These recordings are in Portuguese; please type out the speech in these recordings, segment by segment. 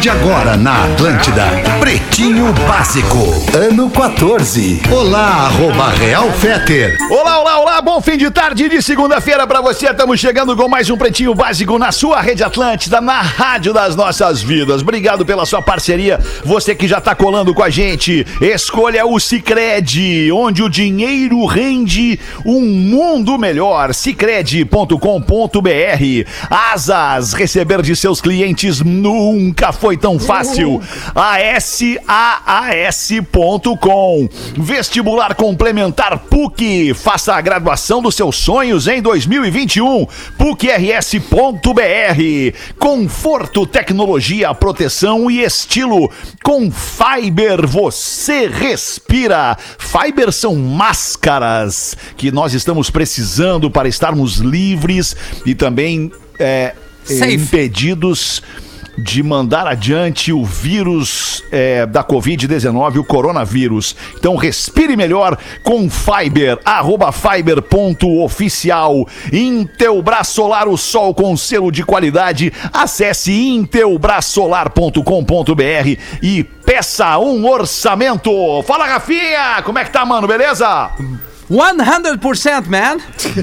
De agora na Atlântida, Pretinho Básico, ano 14. Olá, arroba Real Feter. Olá, olá, olá, bom fim de tarde de segunda-feira pra você. Estamos chegando com mais um Pretinho Básico na sua Rede Atlântida, na Rádio das Nossas Vidas. Obrigado pela sua parceria. Você que já tá colando com a gente, escolha o Cicred, onde o dinheiro rende um mundo melhor. Cicred.com.br. Asas, receber de seus clientes nunca foi tão fácil. ASAAS.com. Vestibular complementar PUC. Faça a graduação dos seus sonhos em 2021. PUCRS.br. Conforto, tecnologia, proteção e estilo. Com Fiber você respira. Fiber são máscaras que nós estamos precisando para estarmos livres e também é, impedidos de mandar adiante o vírus é, da Covid-19, o coronavírus. Então respire melhor com Fiber, arroba fiber.oficial. Intelbras Solar, o sol com selo de qualidade. Acesse intelbrasolar.com.br e peça um orçamento. Fala, Rafinha! Como é que tá, mano? Beleza? 100%, man.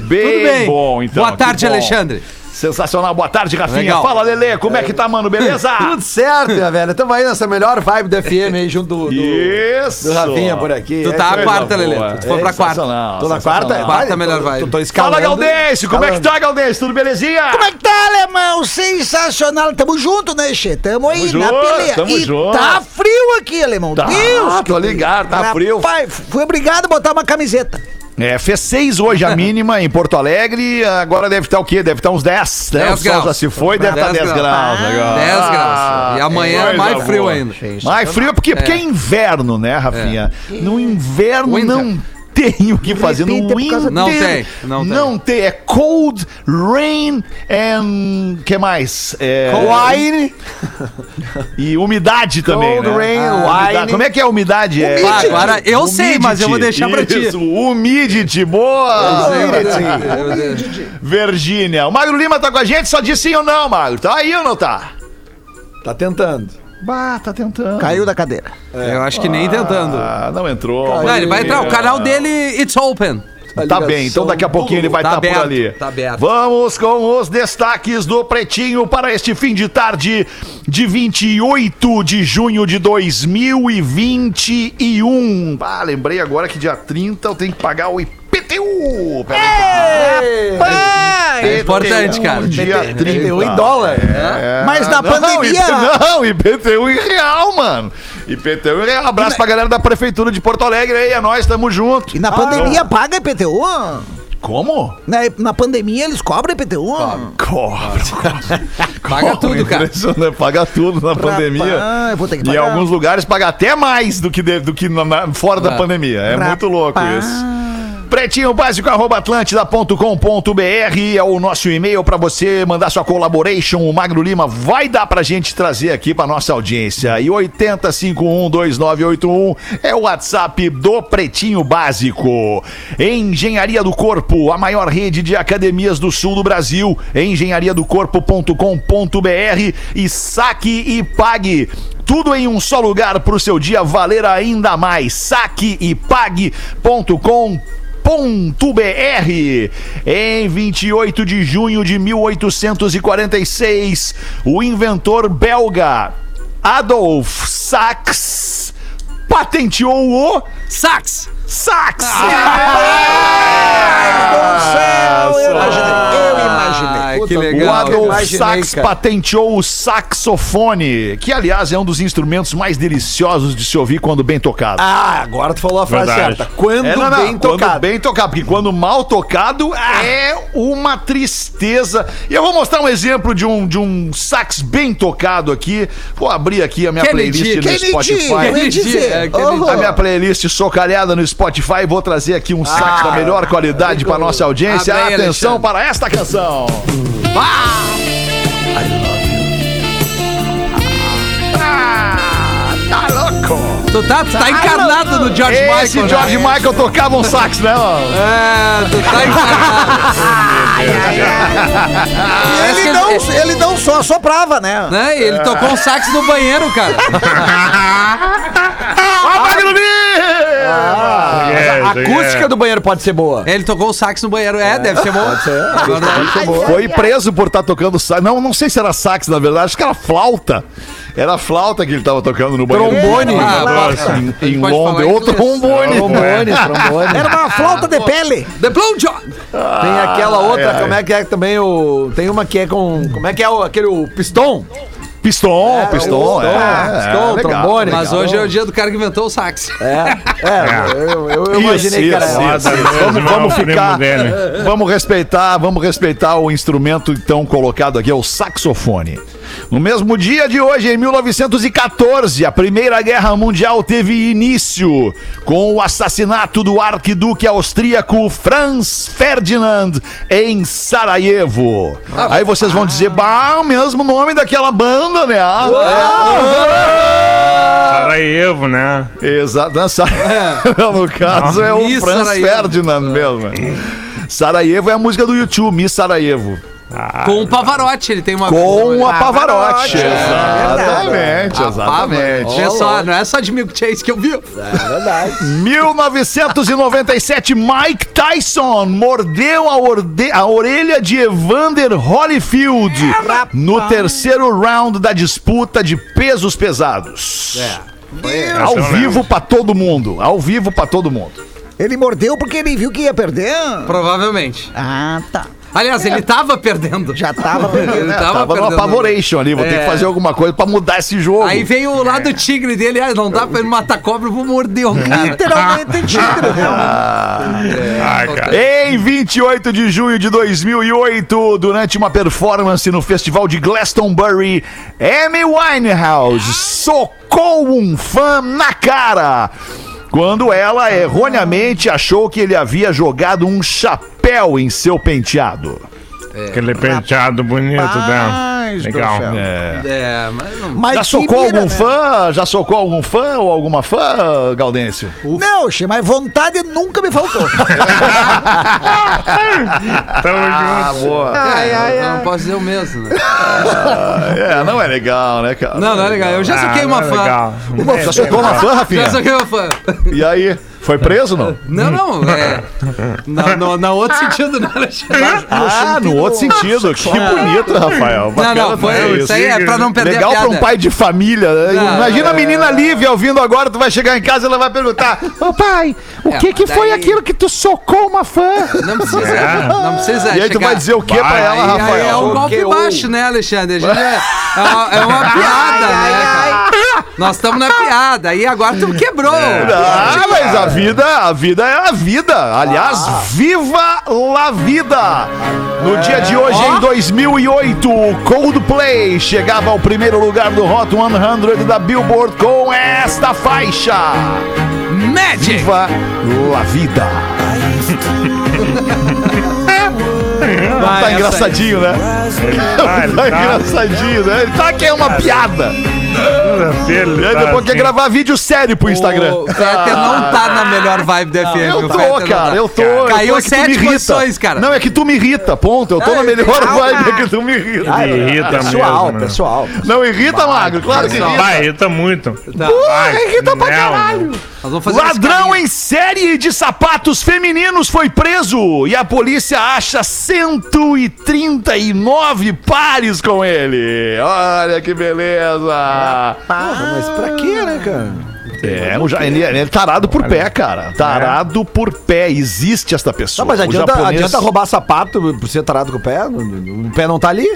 Bem Tudo bem. bom, então, Boa tarde. Alexandre. Sensacional. Boa tarde, Rafinha. Legal. Fala, Lelê. Como é que tá, mano? Beleza? Tudo certo, minha velha. Tamo aí nessa melhor vibe do FM aí, junto do, do, Isso. do Rafinha por aqui. Tu É tá isso a quarta. Lelê. Tu foi pra quarta. Sensacional, Tô na quarta? Quarta Vai, melhor vibe. Tô, tô escalando. Fala, Galdêncio. Como é que tá, Galdêncio? Tudo belezinha? Como é que tá, alemão? Sensacional. Tamo junto, né, Che? Tamo aí Tamo na junto, peleia. tamo e junto. tá frio aqui, alemão. Tá, Deus, tô ligado, tá frio. Rapaz, fui obrigado a botar uma camiseta. É, fez seis hoje a mínima em Porto Alegre. Agora deve estar o quê? Deve estar uns 10, né? 10 o sol graus. já se foi, deve estar 10 10 graus. graus. agora. 10 graus. E amanhã é mais frio boa. ainda. Mais frio porque, porque é inverno, né, Rafinha? No inverno Winter. não tem o que fazer. No winter Não tem, não tem. não tem. É cold, rain and... que mais? É... Wine. E umidade também, Cold né? rain, umidade. wine. Como é que é a umidade? É... Ah, agora eu sei, mas eu vou deixar pra ti. Isso, humidity, boa! Virgínia. O Magro Lima tá com a gente, só disse sim ou não, Magro. Tá aí ou não tá? Tá tentando. Bah, tá tentando. Caiu da cadeira. Eu acho que nem tentando. Ah, não entrou. Não, ele vai entrar. O canal dele, it's open. Tá bem, então daqui a pouquinho ele vai Tá estar por ali. tá aberto. Vamos com os destaques do Pretinho para este fim de tarde de 28 de junho de 2021. Ah, lembrei agora que dia 30 eu tenho que pagar o IPTU. Peraí. É importante, cara. Dia 30. IPTU em dólar. É. Mas na Não, pandemia- Não, IPTU em real, mano. IPTU em real. Abraço pra galera da Prefeitura de Porto Alegre aí, é nóis, tamo junto. E na pandemia paga IPTU? Como? Na, na pandemia eles cobram IPTU? Cobra. Paga tudo, cara. Impressionante, Paga tudo na pandemia. Eu vou ter que E em alguns lugares paga até mais do que, de- do que na- na- fora da É. pandemia. É muito louco isso. Pretinho é o nosso e-mail para você mandar sua collaboration. O Magro Lima vai dar pra gente trazer aqui pra nossa audiência. E 80512981 é o WhatsApp do Pretinho Básico. Engenharia do Corpo, a maior rede de academias do sul do Brasil. Engenhariadocorpo.com.br e saque e pague. Tudo em um só lugar para o seu dia valer ainda mais. Saque e pague.com .br. Em 28 de junho de 1846, o inventor belga Adolf Sachs patenteou o Sax! Sax. céu, eu imaginei, eu imaginei. Ai, que O legal. Adolf imaginei, Sax patenteou o saxofone, que aliás é um dos instrumentos mais deliciosos de se ouvir quando bem tocado. Ah, agora tu falou a frase Verdade. certa. Quando É, não, não, bem quando tocado. bem tocado, porque quando mal tocado é uma tristeza. E eu vou mostrar um exemplo de um, de um sax bem tocado aqui. Vou abrir aqui a minha Kennedy, playlist no Kennedy, Spotify. eu ia Kennedy, é, Kennedy. A minha playlist socalhada no Spotify, Spotify. Vou trazer aqui um sax da ah, melhor qualidade para nossa audiência. Atenção Alexandre. para esta canção. Ah! Tá louco! Tu tá, tu tá, tá encarnado no George Michael. Esse né? George Michael tocava um sax, né, mano? É, tu tá encarnado. Ele é não, ele não só soprava, né? né? Ele tocou um sax no banheiro, cara. Ó, Magno Mim! Ah, Magno A acústica do banheiro pode ser boa. Ele tocou o sax no banheiro. É, deve ser bom. Pode ser. Foi preso por estar tocando sax. Não, não sei se era sax, na verdade. Acho que era flauta. Era flauta que ele tava tocando no banheiro. Trombone. Ah, Em, em Londres. Ou inglês. trombone. Trombone, trombone. Era uma flauta de pele. The Blue John. Tem aquela outra, ai, ai. como é que é também o. Tem uma que é com. Como é que é o, aquele o piston? Piston, É, piston. é, piston, é, legal. trombone. Mas hoje é o dia do cara que inventou o sax. É, é, eu, eu, eu imaginei Isso, que era isso, isso. Vamos, vamos é ficar. Vamos respeitar, vamos respeitar o instrumento então colocado aqui, é o saxofone. No mesmo dia de hoje, em 1914, a Primeira Guerra Mundial teve início com o assassinato do arquiduque austríaco Franz Ferdinand em Sarajevo. Aí vocês vão dizer, bah, o mesmo nome daquela banda, né? Sarajevo, né? Exato. Sa- no caso é o Franz Sarajevo. Ferdinand mesmo. Sarajevo é a música do YouTube, Miss Sarajevo. Com o Pavarotti, ele tem uma. Com a Ah, Pavarotti. é Exatamente, exatamente. Vê só, não é só de Milk Chase que eu vi. 1997, Mike Tyson mordeu a, orde- a orelha de Evander Holyfield no terceiro round da disputa de pesos pesados. Ao Essa eu vivo pra todo mundo. Ao vivo pra todo mundo. Ele mordeu porque ele viu que ia perder. Provavelmente. Ah, tá. Aliás, ele tava perdendo. Já tava perdendo. Ele É, tava, tava no perdendo. apavoration ali. Vou ter É. que fazer alguma coisa pra mudar esse jogo. Aí vem o lado tigre dele, ah, não dá pra ele matar cobra, eu vou morder o cara. Literalmente tigre, né? Ai, cara. Em 28 de junho de 2008, durante uma performance no festival de Glastonbury, Amy Winehouse socou um fã na cara quando ela erroneamente achou que ele havia jogado um chapéu em seu penteado. Aquele penteado bonito dela. Rapaz do Legal. céu. É, mas não. Mas Já socou mira, algum né? fã? Já socou algum fã ou alguma fã, Gaudêncio? Não, che, mas vontade nunca me faltou. Tamo junto. boa. É, eu não posso dizer o mesmo, né? É, não é legal, né, cara? Não, não é legal. Eu já soquei Ah, uma é fã. legal. Já socou uma fã, Rafinha? Já soquei uma fã. E aí? Foi preso, não? Não, não, é. Na, no, na outro sentido, né, Alexandre? Ah, no outro sentido. Que bonito, Rafael. Não, Bacana não, foi. também Isso aí é pra não perder Legal a pra piada. um pai de família. né? Não, Imagina é. a menina Lívia ouvindo agora, tu vai chegar em casa e ela vai perguntar: Ô pai, o É, que, que mas foi daí- aquilo que tu socou uma fã? Não precisa, não precisa E aí tu chegar- vai dizer o que pra ela, Aí, aí é Rafael? um golpe baixo, né, Alexandre? É, é uma, é uma piada, né, cara? Nós estamos na piada. Aí agora tu quebrou. Ah, mas a vida, a vida é a vida. Aliás, viva la vida! No dia de hoje, em 2008, o Coldplay chegava ao primeiro lugar do Hot 100 da Billboard com esta faixa. Magic! Viva la vida! Vai, Tá essa engraçadinho, né? Ah, ele Tá tá- engraçadinho, né? Ele tá que é uma piada. Ele E aí tá depois quer assim. gravar vídeo sério pro Instagram. O Fetter não tá na melhor vibe do FM. Eu o tô, Fetter cara, tá. eu tô. eu tô, Caiu é sete posições, cara. Não, é que tu me irrita, ponto. Eu tô na melhor vibe é que tu me irrita. Me irrita Pessoal, mesmo, né? pessoal. Não irrita, Magro? Claro que irrita. Vai, irrita muito. Tá. Vai, irrita pra caralho. Nós vamos fazer Ladrão em série de sapatos femininos foi preso e a polícia acha 139 pares com ele. Olha que beleza. Porra, mas pra quê, né, cara? É, o ja- ele, ele é tarado por pé, cara. Tarado por pé. Existe esta pessoa. Não, mas adianta, japonês- adianta roubar sapato por ser tarado com o pé? O pé não tá ali?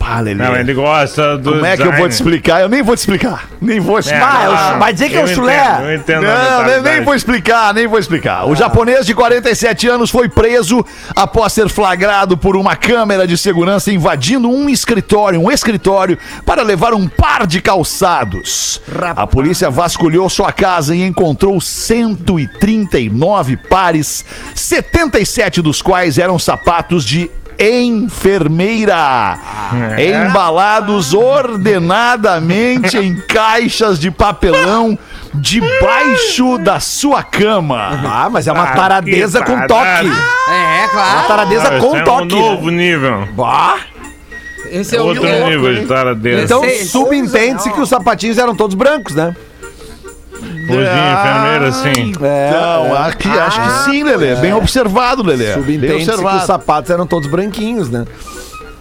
Pá, Lelê. Não, ele gosta do Como é que eu vou te explicar? Eu nem vou te explicar. Nem vou É, explicar. Ah, vai dizer que é o chulé. entendo, Eu entendo Não, nem, vou explicar, nem vou explicar. O japonês de 47 anos foi preso após ser flagrado por uma câmera de segurança invadindo um escritório, um escritório, para levar um par de calçados. A polícia vasculhou sua casa e encontrou 139 pares, 77 dos quais eram sapatos de enfermeira. Embalados ordenadamente em caixas de papelão debaixo da sua cama. Ah, mas é uma Ah, taradeza com toque. É, Uma claro. taradeza Ah, com esse toque. É um novo nível. Bah. Esse é o Outro nível de taradeza. Então Esse- subentende-se que os sapatinhos eram todos brancos, né? Hoje, enfermeira, sim. É, Então, acho que, acho que sim, Lelê. Bem observado, Lelê. Bem subentende-se que os sapatos eram todos branquinhos, né?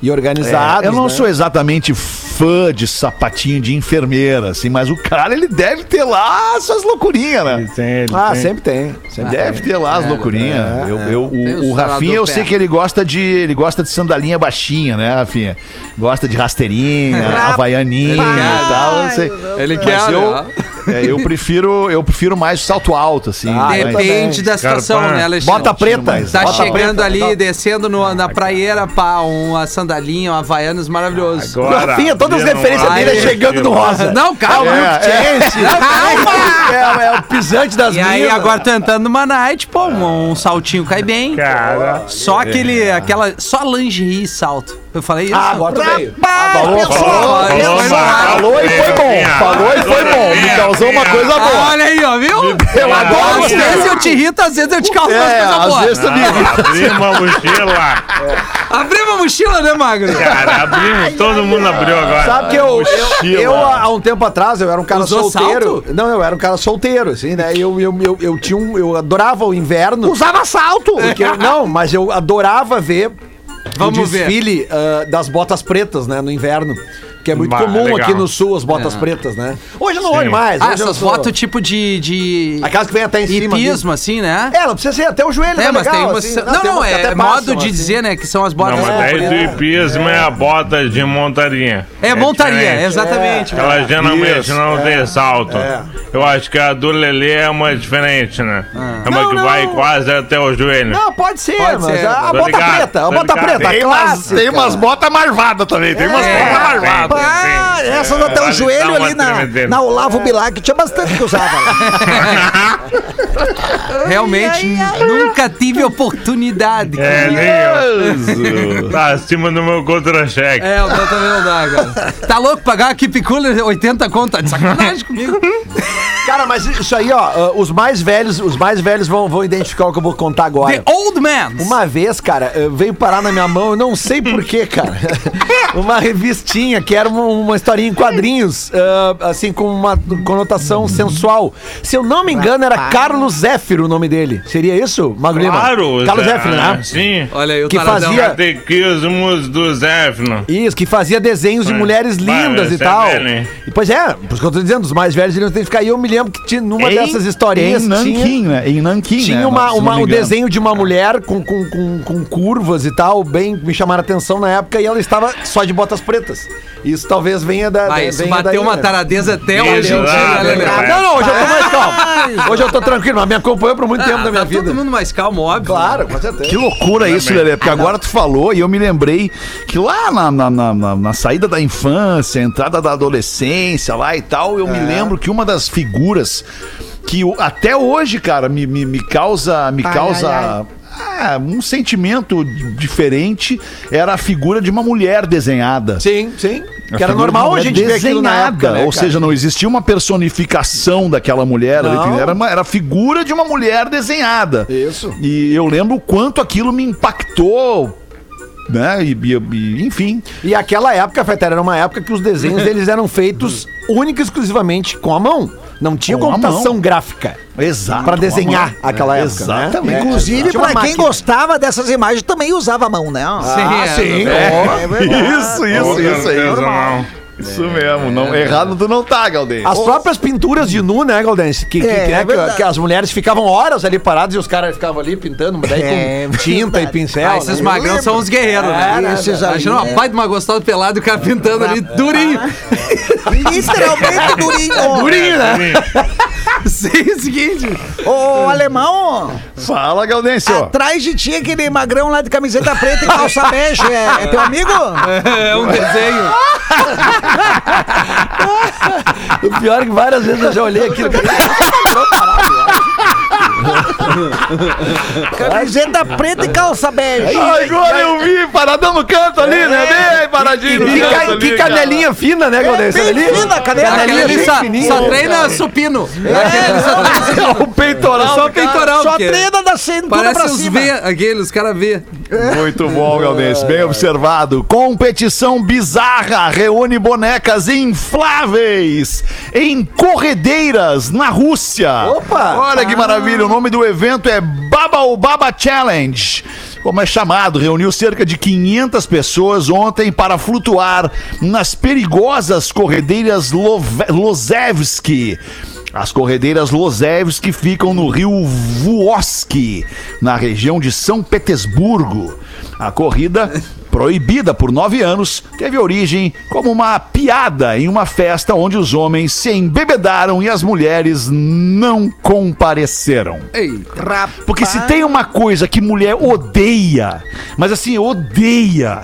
E organizados. É, eu não né? sou exatamente fã de sapatinho de enfermeira, assim, mas o cara, ele deve ter lá suas loucurinhas, né? Ele tem, ele Ah, tem. sempre tem. Sempre Deve ter lá as loucurinhas. Eu, eu- Tem o, o Rafinha, eu sei que ele gosta de ele gosta de sandalinha baixinha, né, Rafinha? Gosta de rasteirinha, havaianinha e tal. Eu sei. Ele Mas quer, eu, né? É, eu prefiro eu prefiro mais salto alto, assim. Ah, eu Depende da situação, Scarpa. né, Alexandre? Bota preta. Tá Bota chegando preta. ali, descendo no- na praieira, pá, uma sandalinha, um Havaianas maravilhoso. Agora, Rafinha, todas as referências dele é chegando no rosa. Não, calma. É, É, é o pisante das E aí, agora tô entrando numa night, pô, um, um saltinho cai bem. Cara, Só aquele, aquela, só lingerie e salto. Eu falei isso? Ah, agora tu veio. Falou, falou, falou, e foi bom. Falou e foi bom. Me causou uma coisa Ah, boa. olha aí, ó, viu? Eu adoro Às vezes eu te irrito, às vezes eu te causo umas É, coisas às boas. vezes tu me abrimos uma mochila. Abri uma mochila, né, Magro? Cara, abrimos, todo mundo abriu agora. Sabe que eu, eu, há um tempo atrás, eu era um cara solteiro. Não, eu era um cara solteiro, assim, né? Eu, eu, eu, eu tinha um. Eu adorava o inverno. Usava salto. Não, mas eu adorava ver Vamos o ver. desfile ah, das botas pretas, né, no inverno. Que é muito Bah, comum legal. aqui no sul, as botas É. pretas, né? Hoje eu não olho mais. Ah, hoje eu essas sou- fotos tipo de. de... Aquelas que vem até em cima. hipismo, assim, né? É, não precisa ser até o joelho, É, né? mas legal, tem umas. assim. não, tem não, umas que é até modo passam, de assim. dizer, né? Que são as botas. Não, mas daí do hipismo é a bota de montaria. É montaria, diferente. exatamente. Ela geralmente Isso, não tem salto. É. Eu acho que a do Lelê é uma diferente, né? É uma Não, que não. vai quase até o joelho. Não, pode ser, Pode mas ser. a, a Tô bota ligado, preta, a tô bota ligado. preta, Tem umas, clássica. tem umas botas marvadas também. Tem umas É. botas marvadas. Ah, Sim. essas até o joelho ali na, na Olavo Bilac tinha bastante que usava. lá. Realmente, nunca tive oportunidade. É, nem eu. Tá acima do meu contra-cheque. É, o também não dá, cara. Tá louco pagar a Keep Cooler 80 conto? Tá de sacanagem comigo. Cara, mas isso aí, ó, ah, os mais velhos, os mais velhos vão, vão identificar o que eu vou contar agora. The Old Man. Uma vez, cara, veio parar na minha mão, eu não sei porquê, cara. uma revistinha que era uma, uma historinha em quadrinhos, ah, assim, com uma conotação sensual. Se eu não me engano, era Carlos Zéfiro o nome dele. Seria isso, Magro Lima? Claro. Carlos Zé- Zéfiro, né? Sim. Olha aí o Que fazia- Catequismos do Zéfino. Isso, que fazia desenhos de mulheres lindas e é tal. velho, e, pois é, por isso que eu tô dizendo, os mais velhos iriam identificar. E eu me lembro que tinha, numa Em- dessas historinhas Em tinha, Nanquim, né? Em Nanquim, tinha né? uma, um engano. desenho de uma mulher com, com, com, com curvas e tal, bem me chamaram a atenção na época, e ela estava só de botas pretas. Isso talvez venha da. Ah, isso venha bateu daí, uma né? taradeza até hoje em dia, exato, né, é. Não, não, hoje eu tô mais calmo. Hoje eu tô tranquilo, mas me acompanhou por muito tempo Ah, da minha tá vida. todo mundo mais calmo, óbvio. Claro, com certeza. Que loucura isso, Lelê, porque agora tu falou e eu me lembrei que lá na, na, na- na- na saída da infância, entrada da adolescência lá e tal, eu me lembro que uma das figuras que até hoje, cara, me, me, me causa, me causa ah, um sentimento diferente era a figura de uma mulher desenhada. Sim, sim. A Que era normal a gente desenhada, época, né, Ou cara? seja, não existia uma personificação daquela mulher. Não. Era, uma, era a figura de uma mulher desenhada. Isso. E eu lembro o quanto aquilo me impactou. Né? E, e- e- enfim. E aquela época, Fetera, era uma época que os desenhos deles eram feitos única e exclusivamente com a mão. Não tinha Com computação mão. gráfica. Exato. Pra desenhar aquela época. Exatamente. Né? Inclusive, pra quem gostava dessas imagens, também usava a mão, né? Sim, Ah, é, sim. é. É. Isso, isso, isso aí. não. Isso mesmo. Não, errado tu não tá, Galdês. As próprias pinturas de nu, né, Galdense? Que, que, É, que, né, é que- verdade. que as mulheres ficavam horas ali paradas e os caras ficavam ali pintando, mas daí É, com tinta e pincel. Ah, esses né? magrão são os guerreiros, né? É, esses aí, Imagina uma é. pai de uma gostosa pelada e o cara pintando ali durinho. Literalmente durinho. Durinho, né? Sim, é o seguinte. Ô, alemão, Fala, Gaudêncio. atrás de ti aquele magrão lá de camiseta preta e calça bege. É, é teu amigo? É um desenho. O pior é que várias vezes eu já olhei aquilo. Camiseta preta e calça bege. Agora eu vi, paradão no canto ali, né? Bem paradinho no Que, canto ca- ali, que cara. canelinha fina, né, Galdêncio? bem Ali? fina, canela. Aquele ali bem só, fininho. só treina supino. Aquele só treina o peitoral. só cara. peitoral. Só porque treina da cintura Parece pra os cima. V, aqueles, os caras V. Muito bom, Galdense. Bem observado. Competição bizarra reúne bonecas infláveis em corredeiras na Rússia. Opa! Olha que maravilha. O nome do evento é Baba o Baba Challenge. Como é chamado, reuniu cerca de 500 pessoas ontem para flutuar nas perigosas corredeiras Lozevski. As corredeiras Lozevski ficam no rio Vuoski, na região de São Petersburgo. A corrida, proibida por nove anos, teve origem como uma piada em uma festa onde os homens se embebedaram e as mulheres não compareceram. Ei, Porque se tem uma coisa que mulher odeia, mas assim, odeia,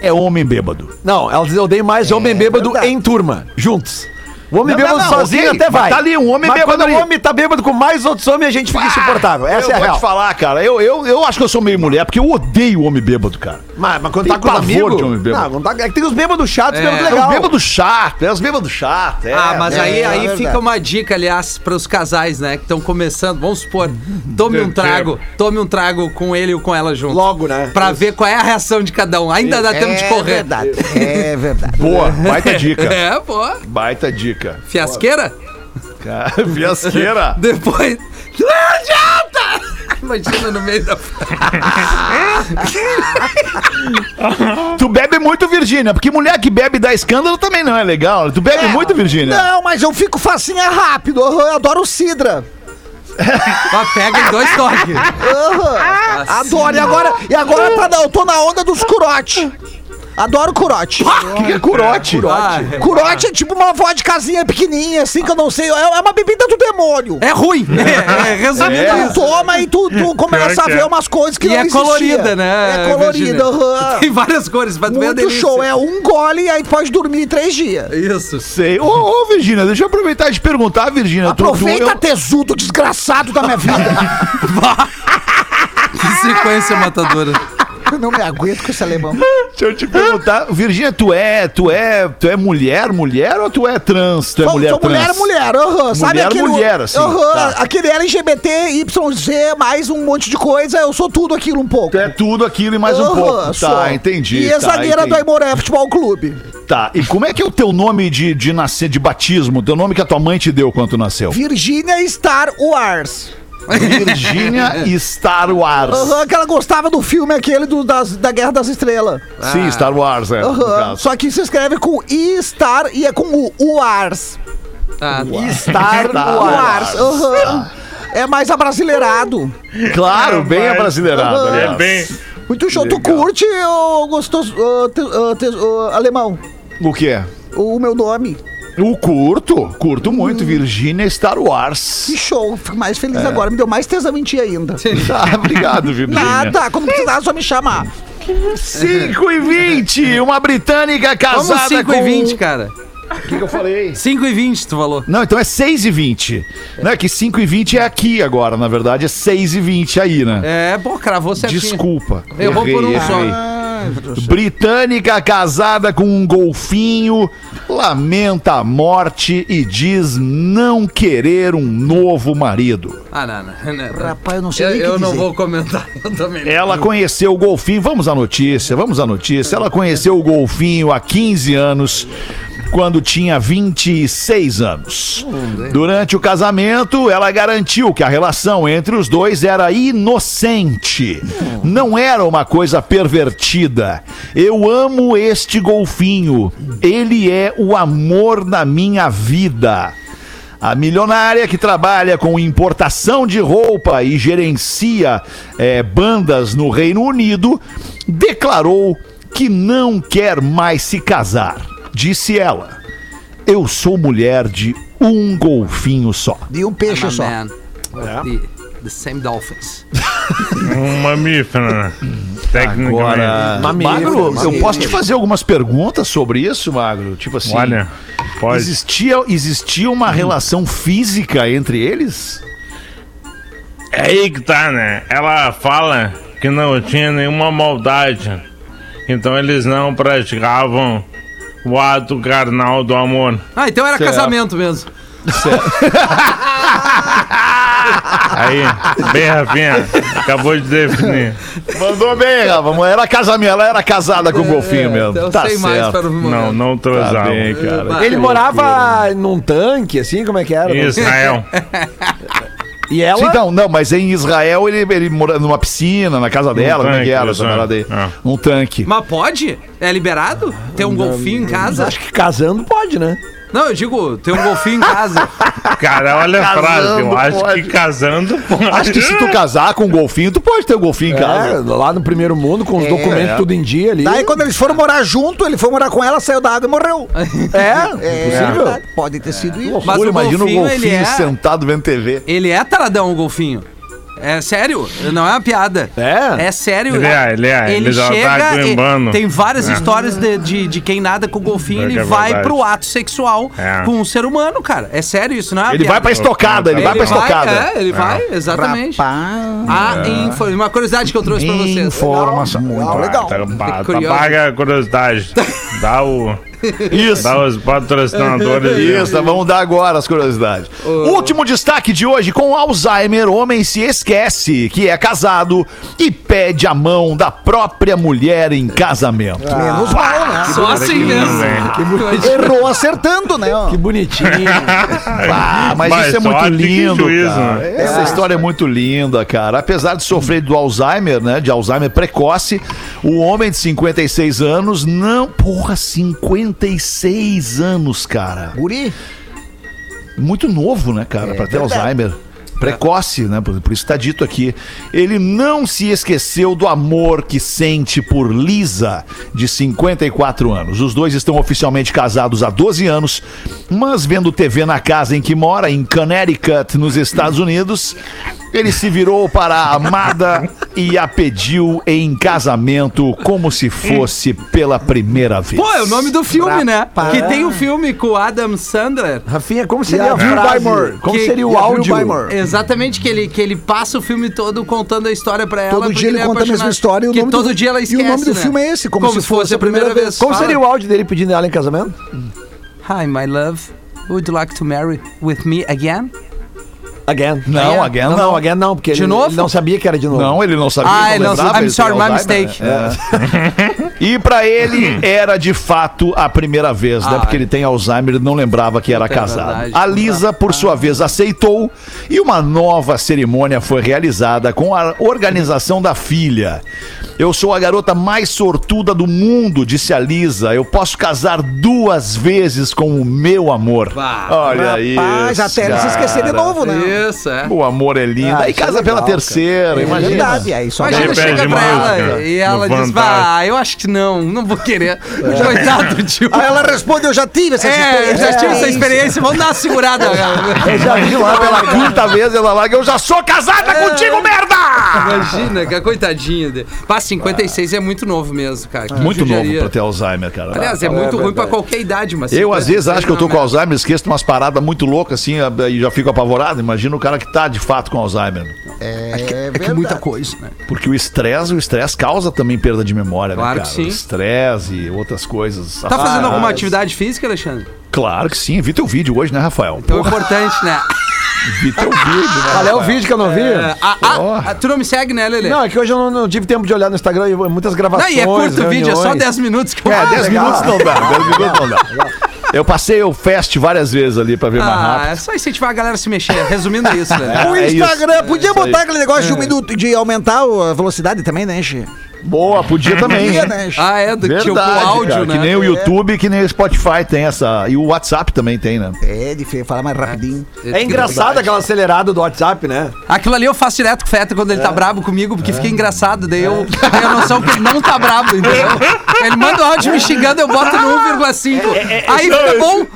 é homem bêbado. Não, elas odeiam mais homem bêbado verdade. em turma, juntos. O homem Não, bêbado não, não, sozinho ok, até vai. tá ali um homem Mas bêbado quando ali. o homem tá bêbado com mais outros homens, a gente fica insuportável. Essa eu é a vou real. te falar, cara, eu, eu, eu acho que eu sou meio mulher, porque eu odeio homem bêbado, cara. Mas, mas quando Tem tá com os amigos... de homem bêbado. Não, tá, é que tem os bêbados chatos, É. bêbados É legal. os bêbados chato, é os bêbados chato. É, Ah, mas é. aí, é aí verdade. fica uma dica, aliás, para os casais, né, que estão começando. Vamos supor, tome um trago, tome um trago com ele ou com ela junto. Logo, né? Pra ver qual é a reação de cada um. Ainda dá tempo de É correr. verdade. É verdade. Boa, baita dica. É, pô. Baita dica. Fiasqueira? Cara, Fiasqueira. Depois. Não adianta! Imagina no meio da. Tu bebe muito, Virgínia, porque mulher que bebe dá escândalo também não é legal. Tu bebe muito, Virgínia? Não, mas eu fico facinha rápido. Eu adoro o Cidra. Ó, pega em dois toques. Aham. Adoro. E agora, e agora tá eu tô na onda dos curote. Adoro curote. O que, que é curote? Ah, Curote é tipo uma vodkazinha pequenininha, assim, que eu não sei. É é uma bebida do demônio. É ruim. É, é, resumindo É. Tu toma e tu, tu começa a é. ver umas coisas que E não é existia. colorida, né? É colorida, aham. Tem várias cores, tu a Muito delícia. show. É um gole e aí tu pode dormir três dias. Isso. Sei. Ô, ô, Virgínia, deixa eu aproveitar e te perguntar, Virgínia. tu- tu- Aproveita, eu- tesudo desgraçado da minha vida. Que sequência matadora. Eu não me aguento com esse alemão. Deixa eu te perguntar, Virgínia, tu é, tu é, tu é mulher, mulher ou tu é trans? Tu é Sou, mulher sou mulher, trans? mulher, aham. Sabe Mulher, aquele. mulher, assim, aham, tá. Aquele LGBT, YZ, mais um monte de coisa, eu sou tudo aquilo um pouco. Tu é tudo aquilo e mais um Aham, pouco. sou. Tá, entendi. E a tá, zagueira do entendi. Aimoré Futebol Clube. Tá, e como é que é o teu nome de, de nascer, de batismo? Teu nome que a tua mãe te deu quando tu nasceu? Virgínia Star Wars. Virgínia Star Wars. Aham, que ela gostava do filme aquele do, das, da Guerra das Estrelas. Sim, Star Wars, é. caso. Só que se escreve com I-Star e é com o Wars. Ah. Star Star Wars. aham. É mais abrasileirado. Claro, bem Mas- abrasileirado. Aliás. É bem. Muito show. Tu curte ou gostoso ah, te- ah, te- ah, alemão? O quê? O meu nome. O curto, curto muito. Virgínia Star Wars. Que show. Fico mais feliz É. agora. Me deu mais tesão em ti ainda. Tá, obrigado, Virgínia. Nada. Quando precisar, é só me chamar. 5 e 20, uma britânica Vamos casada 5 com... e 20, cara. O que, que eu falei? 5 e 20, tu falou. Não, então é 6 e 20. Não é que 5 e 20 é aqui agora, na verdade é 6 e 20 aí, né? É, pô, cravou certinho. Desculpa. Eu vou por um errei, só. errei. Britânica casada com um golfinho lamenta a morte e diz não querer um novo marido. Ah, não, não. não, não. Rapaz, eu não sei Eu, nem o que eu não vou comentar. Eu também. Ela conheceu o golfinho, vamos à notícia, vamos à notícia. Ela conheceu o golfinho há 15 anos, quando tinha 26 anos. Durante o casamento, ela garantiu que a relação entre os dois era inocente. Não era uma coisa pervertida. Eu amo este golfinho. Ele é o amor da minha vida. A milionária que trabalha com importação de roupa e gerencia eh, bandas no Reino Unido declarou que não quer mais se casar. Disse ela: Eu sou mulher de um golfinho só. De um peixe só. man with the, the same dolphins. Um mamífero, né? Tecnicamente. Agora, Magro, eu posso te fazer algumas perguntas sobre isso, Magro? Tipo assim, Olha, pode. existia, existia uma relação física entre eles? É aí que tá, né? Ela fala que não tinha nenhuma maldade. Então eles não praticavam o ato carnal do amor. Ah, então era casamento mesmo. Aí, bem Rafinha, acabou de definir. Mandou bem, Rafa. Era casamento, ela era casada com o golfinho mesmo. Então Tá sei mais certo. para o Não, momento. não Tá transavam. bem, cara. Ele morava num tanque, assim, como é que era? Em Israel. E ela. Sim, Então, não, mas em Israel ele, ele mora numa piscina, na casa dela, como é que tanque, era essa isso, parada aí? é. Um tanque. Mas pode? É liberado? Ter um golfinho em casa? Acho que casando pode, né? Não, eu digo, ter um golfinho em casa. Cara, olha a frase. Eu acho pode. que casando pode. Acho que se tu casar com um golfinho, tu pode ter um golfinho em É, casa. lá no primeiro mundo, com os É. documentos tudo em dia ali. Daí quando eles foram morar junto, ele foi morar com ela, saiu da água e morreu. É, É, possível. verdade, Pode ter sido isso. Mas Loucura, o imagina o golfinho, golfinho ele é- sentado vendo TV. Ele é taradão, o golfinho. É sério, não é uma piada. É? É sério. Ele é, ele é, ele já tá chega. e- glimbando. tem várias É. histórias de, de, de quem nada com o golfinho, É ele que é vai verdade. pro ato sexual É. com um ser humano, cara. É sério isso, não é uma Ele vai piada. pra estocada, ele, vai pra estocada. É, ele vai, exatamente. Rapaz. Ah, info- uma curiosidade que eu trouxe pra vocês. Informação. Legal, legal. Tá, tá, curioso. paga a curiosidade. Dá, o, Isso. dá os patrocinadores. Isso, vamos dar agora as curiosidades. Último destaque de hoje: com Alzheimer, homem se esquece que é casado e pede a mão da própria mulher em casamento. Menos mal, né? Só assim mesmo. Errou acertando, né? ó. Que bonitinho. Ah, mas, Mas isso é muito lindo, juízo, cara. né? Essa história é muito linda, cara. Apesar de sofrer do Alzheimer, né, de Alzheimer precoce, o homem de 56 anos não, porra, 56 anos, cara. Guri. Muito novo, né, cara, pra ter verdade. Alzheimer. Precoce, né? Por, por isso tá dito aqui. Ele não se esqueceu do amor que sente por Lisa, de 54 anos. Os dois estão oficialmente casados há 12 anos, mas vendo TV na casa em que mora, em Connecticut, nos Estados Unidos, ele se virou para a amada e a pediu em casamento como se fosse pela primeira vez. Pô, é o nome do filme, né? Que tem o filme com o Adam Sandler. Rafinha, como seria a frase? Como Que- seria o áudio? Exatamente, que ele, que ele passa o filme todo contando a história pra ela. Todo porque dia ele é conta a mesma apaixonado. história e o que nome do- todo dia ela e o esquece, nome do né? filme é esse, como se fosse a primeira vez. Como Fala. seria o áudio dele pedindo ela em casamento? Hi, my love. Would you like to marry with me again? Again. Não, é? again Não, não. não, again não, porque De ele, novo? ele não sabia que era de novo. Não, ele não sabia. Ah, não não, lembrava, I'm ele sorry, my mistake. né? É. E pra ele era de fato a primeira vez, né? Ah, Porque ele tem Alzheimer e não lembrava que era é casado. verdade. A Lisa, por sua vez, aceitou e uma nova cerimônia foi realizada com a organização da filha. Eu sou a garota mais sortuda do mundo, disse a Lisa. Eu posso casar duas vezes com o meu amor. Bah. Olha isso. Rapaz, até ele se esquecer de cara. novo, né? Isso, é. O amor é lindo. Ah, Aí isso é casa legal, pela cara. terceira, É imagina. verdade, aí só Imagina, chega pra música ela e ela no diz, bah, eu acho que não, não vou querer. Coitado, tio. Aí ela responde, eu já tive essa É, eu já tive essa experiência, vamos dar uma segurada. Eu já vi lá pela quinta vez ela lá que eu já sou casada contigo, merda! Imagina, que coitadinha dele. Pá, 56 é muito novo mesmo, cara. Que Muito novo judiaria. pra ter Alzheimer, cara. Aliás, é muito ruim pra qualquer idade, mas. Eu, às vezes, 56 acho que eu tô é com. Alzheimer, esqueço umas paradas muito loucas assim e já fico apavorado. Imagina o cara que tá de fato com Alzheimer. É, É que muita coisa, né? Porque o estresse, o estresse causa também perda de memória, Claro né, que cara? sim. O estresse e outras coisas. Tá fazendo Ah, alguma atividade física, Alexandre? Claro que sim. Vi teu vídeo hoje, né, Rafael? Então é importante, né? Vi teu vídeo, né? Qual é o vídeo que eu não vi? É, ah, Ó. ah, tu não me segue, né, Lelê? Não, é que hoje eu não, não tive tempo de olhar no Instagram, e muitas Não, gravações. e é curto o vídeo, é só reuniões. 10 minutos que eu É, 10 legal. minutos não dá. 10 minutos não dá. Eu passei o fest várias vezes ali pra ver mais Ah, rápido. é só incentivar a galera a se mexer. Resumindo é isso, né? O É isso. Instagram, podia isso aí. botar aquele negócio de um minuto, de aumentar o- a velocidade também, né, Xê? Boa, podia também. Né? Ah, é, do Verdade, tipo o áudio, cara, né? Que nem o YouTube, que nem o Spotify tem essa. E o WhatsApp também tem, né? É, de falar mais rapidinho. É engraçado aquela acelerada do WhatsApp, né? Aquilo ali eu faço direto com o Feta quando ele tá brabo comigo, porque fica engraçado. Daí eu tenho a noção que ele não tá brabo, entendeu? Ele manda o áudio me xingando, eu boto no 1,5. Aí fica bom.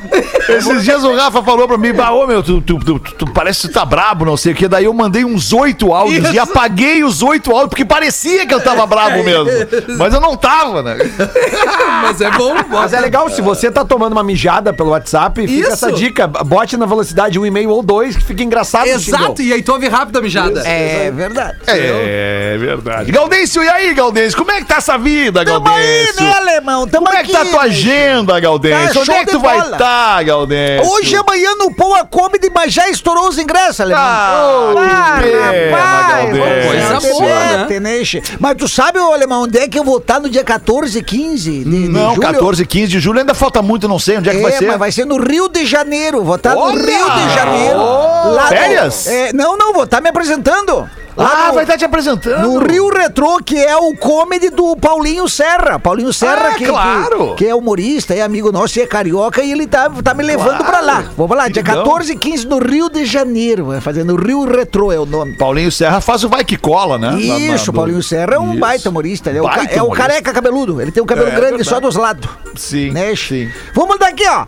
Esses dias o Rafa falou pra mim, bah, ô meu, tu, tu, tu, tu parece que tu tá brabo, não sei o que. Daí eu mandei uns oito áudios Isso. e apaguei os oito áudios, porque parecia que eu tava brabo tempo mesmo. Mas eu não tava, né? Mas é bom. Mas é legal, se você tá tomando uma mijada pelo WhatsApp, fica Isso. essa dica. Bote na velocidade um e-mail ou dois, que fica engraçado. Exato, e aí tu ouve rápido a mijada. É verdade. É verdade. Gaudêncio, e aí, Gaudêncio? Como é que tá essa vida, Tamo aí, Gaudêncio? né, alemão? Tamo Como é que tá a aqui, tua agenda, Gaudêncio? Tá Onde é que tu vai estar, Gaudêncio? Hoje e amanhã no Poa Comedy, mas já estourou os ingressos, alemão. Ah, Ah, que pena, rapaz, Gaudêncio. Coisa boa, né? né? Mas tu sabe, ô, alemão, onde é que eu vou estar no dia 14 e 15 de, de Não, julho? 14 e 15 de julho ainda falta muito, não sei onde é que É, vai ser. mas vai ser no Rio de Janeiro. Vou estar no Olha! Rio de Janeiro. Oh, no- férias? É, não, não, vou estar me apresentando. Lá Ah, no- vai estar te apresentando. No Rio Retrô, que é o comedy do Paulinho Serra. Paulinho Serra, Ah, que, claro. que, que é humorista, é amigo nosso e é carioca, e ele tá, tá me levando pra lá. Vou pra lá, dia legal. 14 e 15 no Rio de Janeiro. Vai fazer no Rio Retrô, é o nome. Paulinho Serra faz o vai que cola, né? Na- na- Isso, do- Paulinho Serra é um Isso. baita humorista. Ele é, o, Baita é o humorista. careca cabeludo. Ele tem um cabelo É, grande só dos lados. Sim, Né? sim. Vamos daqui, ó.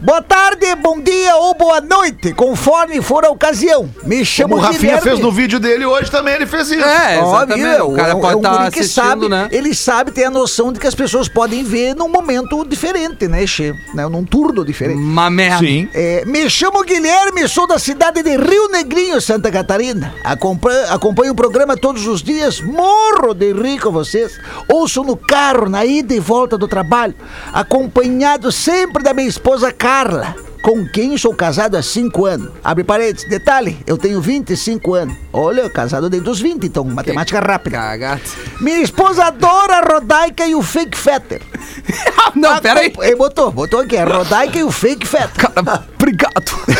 Boa tarde, bom dia ou boa noite, conforme for a ocasião. Me chamo Como o Rafinha Guilherme. fez no vídeo dele hoje também, ele fez isso. É, exatamente. Óbvio, o cara é pode é um estar assistindo, sabe, né? Ele sabe, tem a noção de que as pessoas podem ver num momento diferente, né, Che? Né, num turno diferente. Uma merda. Sim. É, me chamo Guilherme, sou da cidade de Rio Negrinho, Santa Catarina. Acompanho, acompanho o programa todos os dias, morro de rir com vocês. Ouço no carro, na ida e volta do trabalho, acompanhado sempre da minha esposa Carla. Com quem sou casado há 5 anos. Abre parênteses. Detalhe, eu tenho 25 anos. Olha, casado desde os 20, então, matemática rápida. Cagado. Minha esposa adora a Rodaica e o Fake Fetter. Não, pera aí. Ele botou, botou aqui, a Rodaica e o Fake Fetter. Cara, obrigado.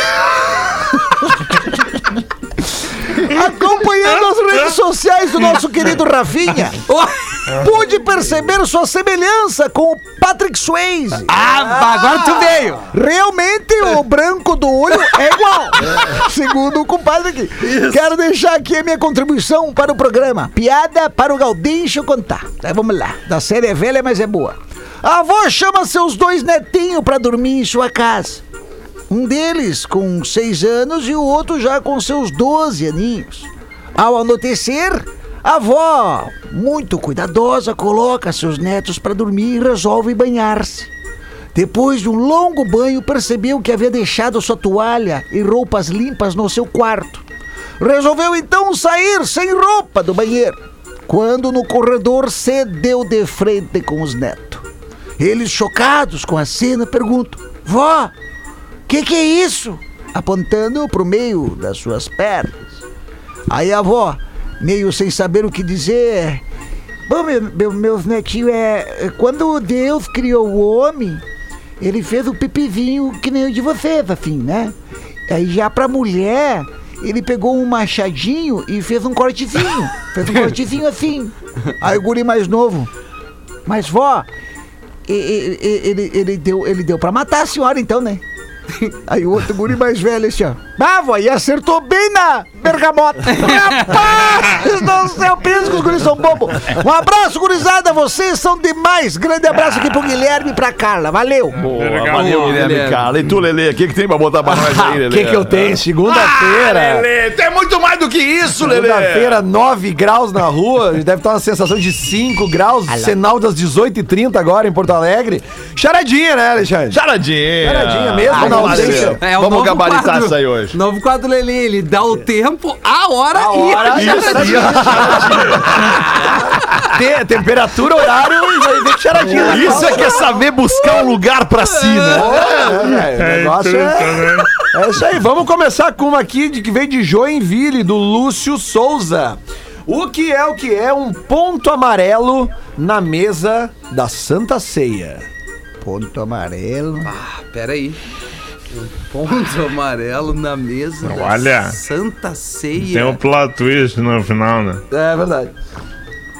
Acompanhando as redes sociais do nosso querido Rafinha, pude perceber sua semelhança com o Patrick Swayze. Ah, agora tu veio. Realmente o branco do olho é igual. Segundo o compadre aqui. Quero deixar aqui a minha contribuição para o programa. Piada para o Gaudincho contar. Tá, vamos lá. Da série é velha, mas é boa. A avó chama seus dois netinhos para dormir em sua casa. Um deles com seis anos e o outro já com seus 12 aninhos. Ao anoitecer, a avó, muito cuidadosa, coloca seus netos para dormir e resolve banhar-se. Depois de um longo banho, percebeu que havia deixado sua toalha e roupas limpas no seu quarto. Resolveu então sair sem roupa do banheiro. Quando no corredor se deu de frente com os netos. Eles, chocados com a cena, perguntam: Vó, que que é isso? Apontando pro meio das suas pernas. Aí a avó, meio sem saber o que dizer, Bom, meu, meu, meus netinhos, é, é, quando Deus criou o homem, ele fez o pipizinho que nem o de vocês, assim, né? Aí já pra mulher, ele pegou um machadinho e fez um cortezinho. fez um cortezinho assim. Aí o guri mais novo, mas vó, e- e- e- ele, ele, deu, ele deu pra matar a senhora então, né? Aí o outro guri mais velho assim, ó. Ah, vó, e acertou bem na bergamota. Rapaz do céu, pensa que os guris são bobos. Um abraço, gurizada, vocês são demais. Grande abraço aqui pro Guilherme e pra Carla. Valeu. Boa, valeu, Guilherme Guilherme. Carla. E tu, Lelê, o que, que tem pra botar pra nós aí, O Lelê? que, que eu tenho? Ah, Segunda-feira. Lelê, tem muito mais do que isso, Lelê. Segunda-feira, 9 graus na rua, deve estar uma sensação de 5 graus, sinal das 18h30 agora em Porto Alegre. Charadinha, né, Alexandre? Charadinha. Charadinha mesmo, lá, ausência. Lelê. É o Vamos gabaritar quadro. isso aí hoje. Novo quadro Lelê, ele dá o tempo, a hora, A e hora a e a charadinha. Te- temperatura, horário e vai ver charadinha. Isso é que é saber buscar um lugar pra si, né? É, é, o negócio é, é isso aí. Vamos começar com uma aqui de que veio de Joinville, do Lúcio Souza. O que é o que é um ponto amarelo na mesa da Santa Ceia? Ponto amarelo. Ah, pera aí. Um ponto amarelo na mesa da Olha. Santa Ceia. Tem um plot twist no final, né? É verdade.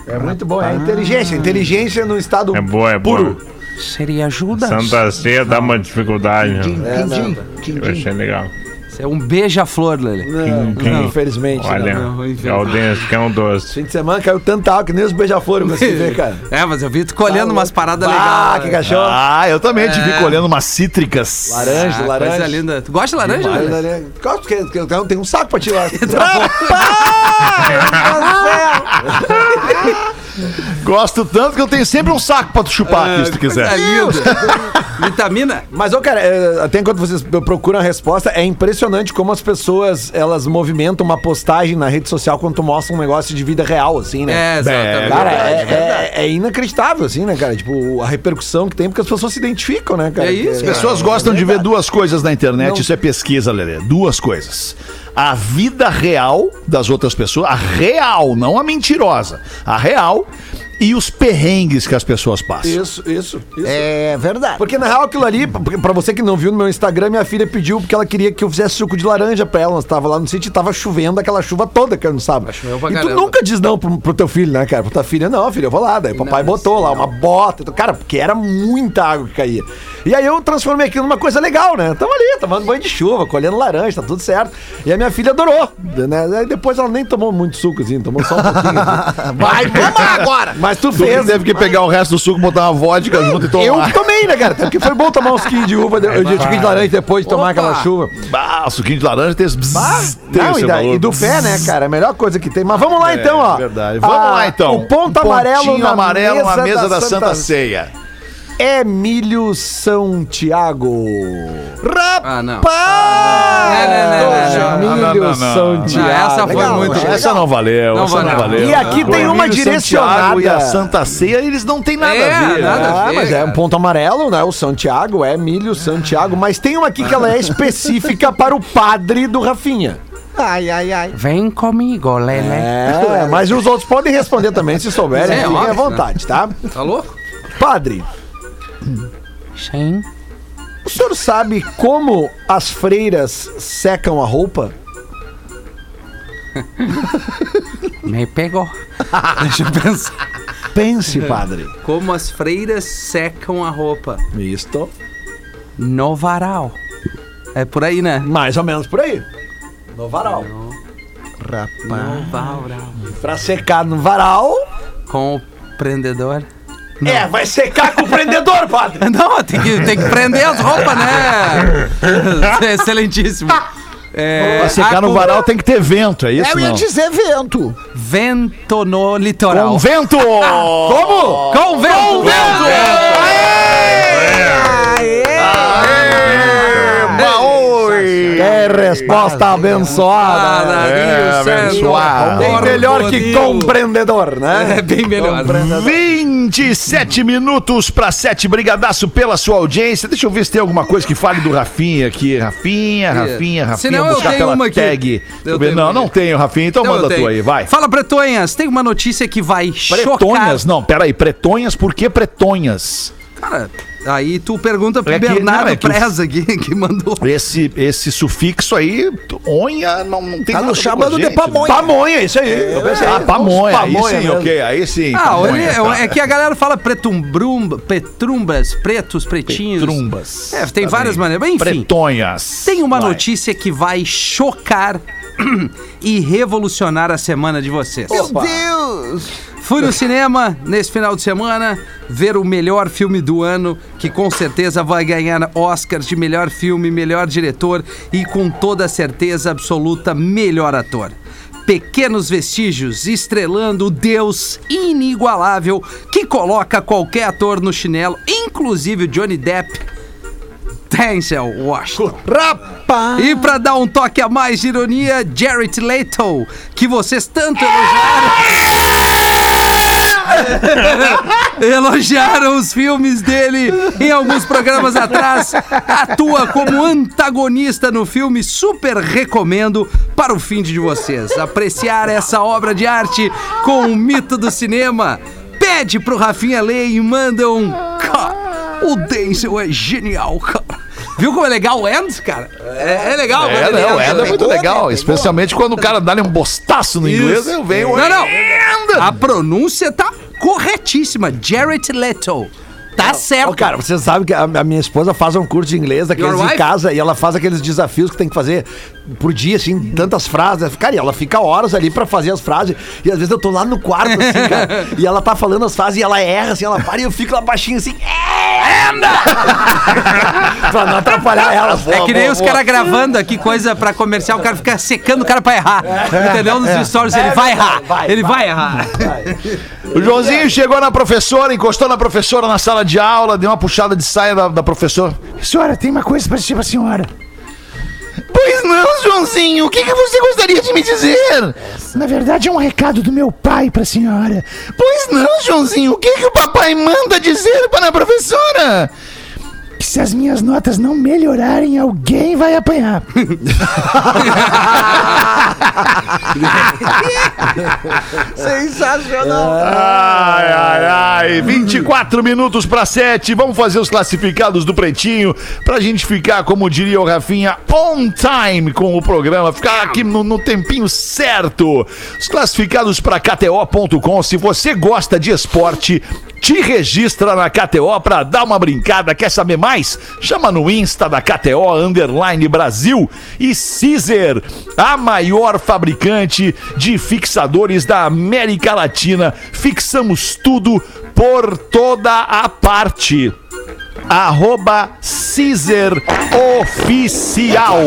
É muito bom, é inteligência. Inteligência no estado É boa, é boa. puro. Seria ajuda? Santa Ceia dá uma dificuldade. Din, né? din, din, din, Eu achei legal. Isso é um beija-flor, Lelê. Não, Quem? infelizmente. Olha, não. não. Gaudense, que é um doce. Fim de semana caiu tanta água que nem os beija-flor eu consegui ver, cara. É, mas eu vi tu colhendo umas paradas Ah, legais. que cachorro. Ah, eu também te vi É. colhendo umas cítricas. Laranja, Ah, laranja. Coisa linda. Tu gosta de laranja, laranja. Gosto porque eu tenho um saco pra tirar. Gosto tanto que eu tenho sempre um saco pra tu chupar aqui, se tu É quiser. lindo. Vitamina? Mas, ô, cara, é, até enquanto vocês procuram a resposta, é impressionante como as pessoas, elas movimentam uma postagem na rede social quando tu mostra um negócio de vida real, assim, né? É, exatamente. Cara, é, verdade, é- é inacreditável, assim, né, cara? Tipo, a repercussão que tem, porque as pessoas se identificam, né, cara? É isso, As pessoas gostam de ver duas coisas na internet, isso é pesquisa, Lelê. Duas coisas. A vida real das outras pessoas, a real, não a mentirosa, a real, e os perrengues que as pessoas passam. Isso, isso, isso. É verdade. Porque na real aquilo ali, pra pra você que não viu no meu Instagram, minha filha pediu porque ela queria que eu fizesse suco de laranja pra ela. Nós tava lá no sítio e tava chovendo aquela chuva toda, cara, não sabe? E tu caramba. nunca diz não pro, pro teu filho, né, cara? Pra tua filha, não, filho, eu vou lá. Daí o papai Não, botou lá não. uma bota. Cara, porque era muita água que caía. E aí eu transformei aquilo numa coisa legal, né? Tamo ali, tomando banho de chuva, colhendo laranja, tá tudo certo. E a minha filha adorou, né? Aí depois ela nem tomou muito suco, assim, tomou só um pouquinho. assim. Vai tomar agora! Mas tu Tu fez. teve que pegar o resto do suco, botar uma vodka junto e tomar. Eu tomei, né, cara? Porque foi bom tomar uns suquinho de uva, de, de suquinho de laranja depois de tomar Opa! aquela chuva. Ah, suquinho de laranja tem esse bzzz, tem Não, esse e, da- e do pé, né, cara? A melhor coisa que tem. Mas vamos lá É, então, ó. verdade. Vamos Ah, lá então. O ponto Um amarelo pontinho na amarelo na mesa da, Santa, Ceia. Ceia. Emílio São Tiago. Ah, não. Rapaz! Não, não. Emílio Não, não, não. São Não, Tiago. essa foi Legal, muito- legal. Essa não valeu, Não essa não valeu. valeu. E aqui tem uma direcionada. Santiago e a Santa Ceia, eles não têm nada É, a ver. nada né? a Ah, ver, mas é um ponto amarelo, né? O Santiago é Emílio Santiago, mas tem uma aqui que ela é específica para o padre do Rafinha. Ai, ai, ai. Vem comigo, Lele. É, mas os outros podem responder também, se souberem, É, à óbvio, vontade, tá? Tá louco? Padre, Sim. o senhor sabe como as freiras secam a roupa? Me pegou. Deixa eu pensar. Pense, padre. Como as freiras secam a roupa. Isto. No varal. É por aí, né? Mais ou menos por aí. No varal. Rapaz. No varal. Pra secar no varal. Com o prendedor. É, vai secar com o prendedor, padre. Não, tem que, tem que prender as roupas, né? Excelentíssimo. É, Pra secar no varal tem que ter vento, é isso? Eu ia não? dizer vento. Vento no litoral. Com vento! Como? Com vento! Resposta abençoada. né? Caralho, abençoado. Bem melhor que compreendedor, né? É bem melhor. 27 minutos para 7. Brigadaço pela sua audiência. Deixa eu ver se tem alguma coisa que fale do Rafinha aqui. Rafinha, Rafinha, Rafinha. Senão eu tenho uma aqui. tag. Eu tenho Não, não tenho, Rafinha. Então, Então manda tu tenho. aí, vai. Fala, Pretonhas, tem uma notícia que vai chocar. Pretonhas? Não, peraí. Pretonhas, por que pretonhas? Cara, aí tu pergunta pro É que- Bernardo não, é que Preza aqui, que mandou. Esse, esse sufixo aí, onha, não, não tem Tá nada a nos ver com a chamando de gente, pamonha. né? Pamonha, isso aí. Eu pensei, Ah, pamonha. Aí pamonha sim, mesmo. ok. Aí sim. Ah, pamonha, olha, tá. é que a galera fala pretumbrumba, petrumbas, pretos, pretinhos. Petrumbas. É, tem Tá várias bem. maneiras. Enfim, Pretonhas. tem uma Vai. notícia que vai chocar e revolucionar a semana de vocês. Meu Deus! Fui no cinema nesse final de semana ver o melhor filme do ano, que com certeza vai ganhar Oscars de melhor filme, melhor diretor e com toda certeza absoluta melhor ator. Pequenos vestígios estrelando o Deus inigualável que coloca qualquer ator no chinelo, inclusive o Johnny Depp. Denzel Washington. Rapaz! E pra dar um toque a mais de ironia, Jared Leto, que vocês tanto elogiaram. elogiaram os filmes dele em alguns programas atrás. Atua como antagonista no filme, super recomendo para o fim de vocês. Apreciar essa obra de arte com o mito do cinema. Pede pro Rafinha ler e manda um. O Denzel é genial, cara. Viu como é legal o End, cara? É, é legal, É, não, é, entra. é muito legal. Especialmente quando o cara dá-lhe um bostaço no inglês, eu venho. Não, não. A pronúncia tá corretíssima. Jared Leto. Tá certo. Ô, cara, você sabe que a, a minha esposa faz um curso de inglês daqueles Your em wife? casa e ela faz aqueles desafios que tem que fazer por dia, assim, tantas frases. Cara, e ela fica horas ali pra fazer as frases. E às vezes eu tô lá no quarto, assim, cara, e ela tá falando as frases e ela erra, assim, ela para e eu fico lá baixinho, assim. "É, Anda! pra não atrapalhar elas. É que nem os caras gravando aqui coisa pra comercial, o cara fica secando o cara pra errar. Entendeu? Nos stories, ele vai errar. vai, Ele vai errar. O Joãozinho chegou na professora, encostou na professora na sala de aula, deu uma puxada de saia da, da professora. Senhora, tem uma coisa pra dizer pra senhora. Pois não, Joãozinho, o que, que você gostaria de me dizer? Na verdade, é um recado do meu pai pra senhora. Pois não, Joãozinho, o que, que o papai manda dizer para a professora? Que se as minhas notas não melhorarem, alguém vai apanhar. Sensacional. Ai, ai, ai. 24 minutos para 7. Vamos fazer os classificados do Pretinho pra gente ficar, como diria o Rafinha, on time com o programa. Ficar aqui no, no tempinho certo. Os classificados para KTO.com. Se você gosta de esporte, te registra na KTO pra dar uma brincada. Quer saber mais? Chama no Insta da KTO Underline Brasil e Caesar, a maior fabricante de fixadores da América Latina. Fixamos tudo por toda a parte. Arroba Caesar Oficial.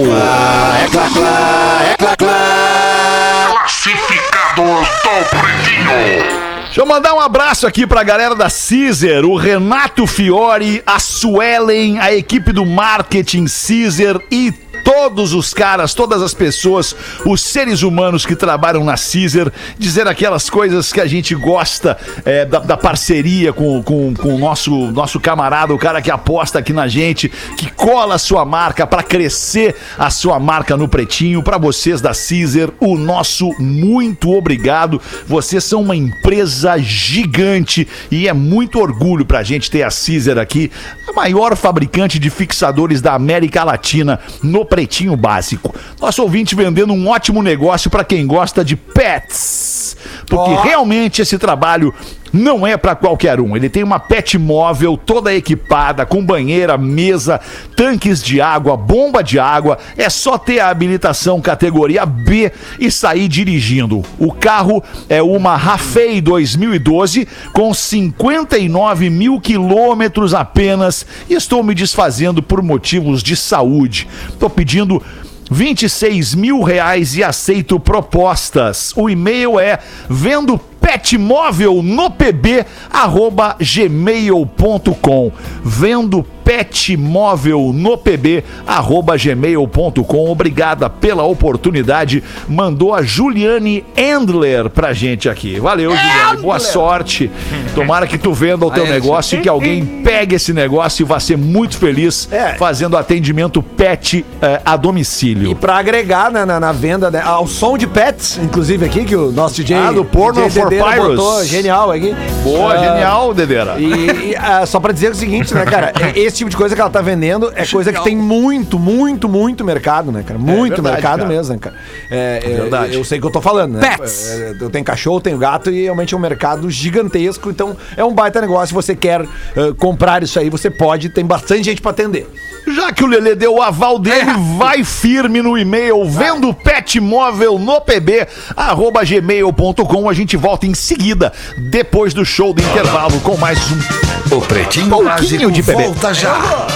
Deixa eu mandar um abraço aqui pra galera da Caesar, o Renato Fiore, a Suelen, a equipe do marketing Caesar e todos os caras, todas as pessoas, os seres humanos que trabalham na Caesar, dizer aquelas coisas que a gente gosta é, da, da parceria com, com, com o nosso, nosso camarada, o cara que aposta aqui na gente, que cola a sua marca pra crescer a sua marca no pretinho. Pra vocês da Caesar, o nosso muito obrigado. Vocês são uma empresa gigante e é muito orgulho pra gente ter a Caesar aqui, a maior fabricante de fixadores da América Latina no Pretinho Básico. Nosso ouvinte vendendo um ótimo negócio pra quem gosta de pets. Porque realmente esse trabalho não é pra qualquer um. Ele tem uma pet móvel toda equipada, com banheira, mesa, tanques de água, bomba de água. É só ter a habilitação categoria B e sair dirigindo. O carro é uma Rafei 2012 com 59 mil quilômetros apenas. E estou me desfazendo por motivos de saúde. Estou pedindo 26 mil reais e aceito propostas. O e-mail é vendo pet móvel no pb arroba gmail.com vendo pet móvel no pb arroba gmail.com obrigada pela oportunidade. Mandou a Juliane Endler pra gente aqui. Valeu Juliane. Boa sorte. Tomara que tu venda o teu Aí, negócio e que alguém pegue esse negócio e vá ser muito feliz É. fazendo atendimento pet eh, a domicílio. E pra agregar né, na, na venda, né, ao som de pets, inclusive aqui, que o nosso DJ. Ah, do Porno DJ Dedeira botou, genial aqui. boa Ah, genial Dedeira E, e, ah, só pra dizer o seguinte, né, cara? é- Esse tipo de coisa que ela tá vendendo é coisa que tem muito, muito, muito mercado, né, cara? Muito verdade, mercado cara. mesmo, né, cara? É, é, verdade. Eu sei que eu tô falando, né? Pets. É, Eu tenho cachorro, tenho gato e realmente é um mercado gigantesco. Então é um baita negócio. Se você quer eh, comprar isso aí, você pode. Tem bastante gente pra atender. Já que o Lelê deu o aval dele, vai firme no e-mail, vendo pet móvel no pb, arroba gmail.com. A gente volta em seguida, depois do show do intervalo, com mais um. O Pretinho Pouquinho Básico de bebê. volta já.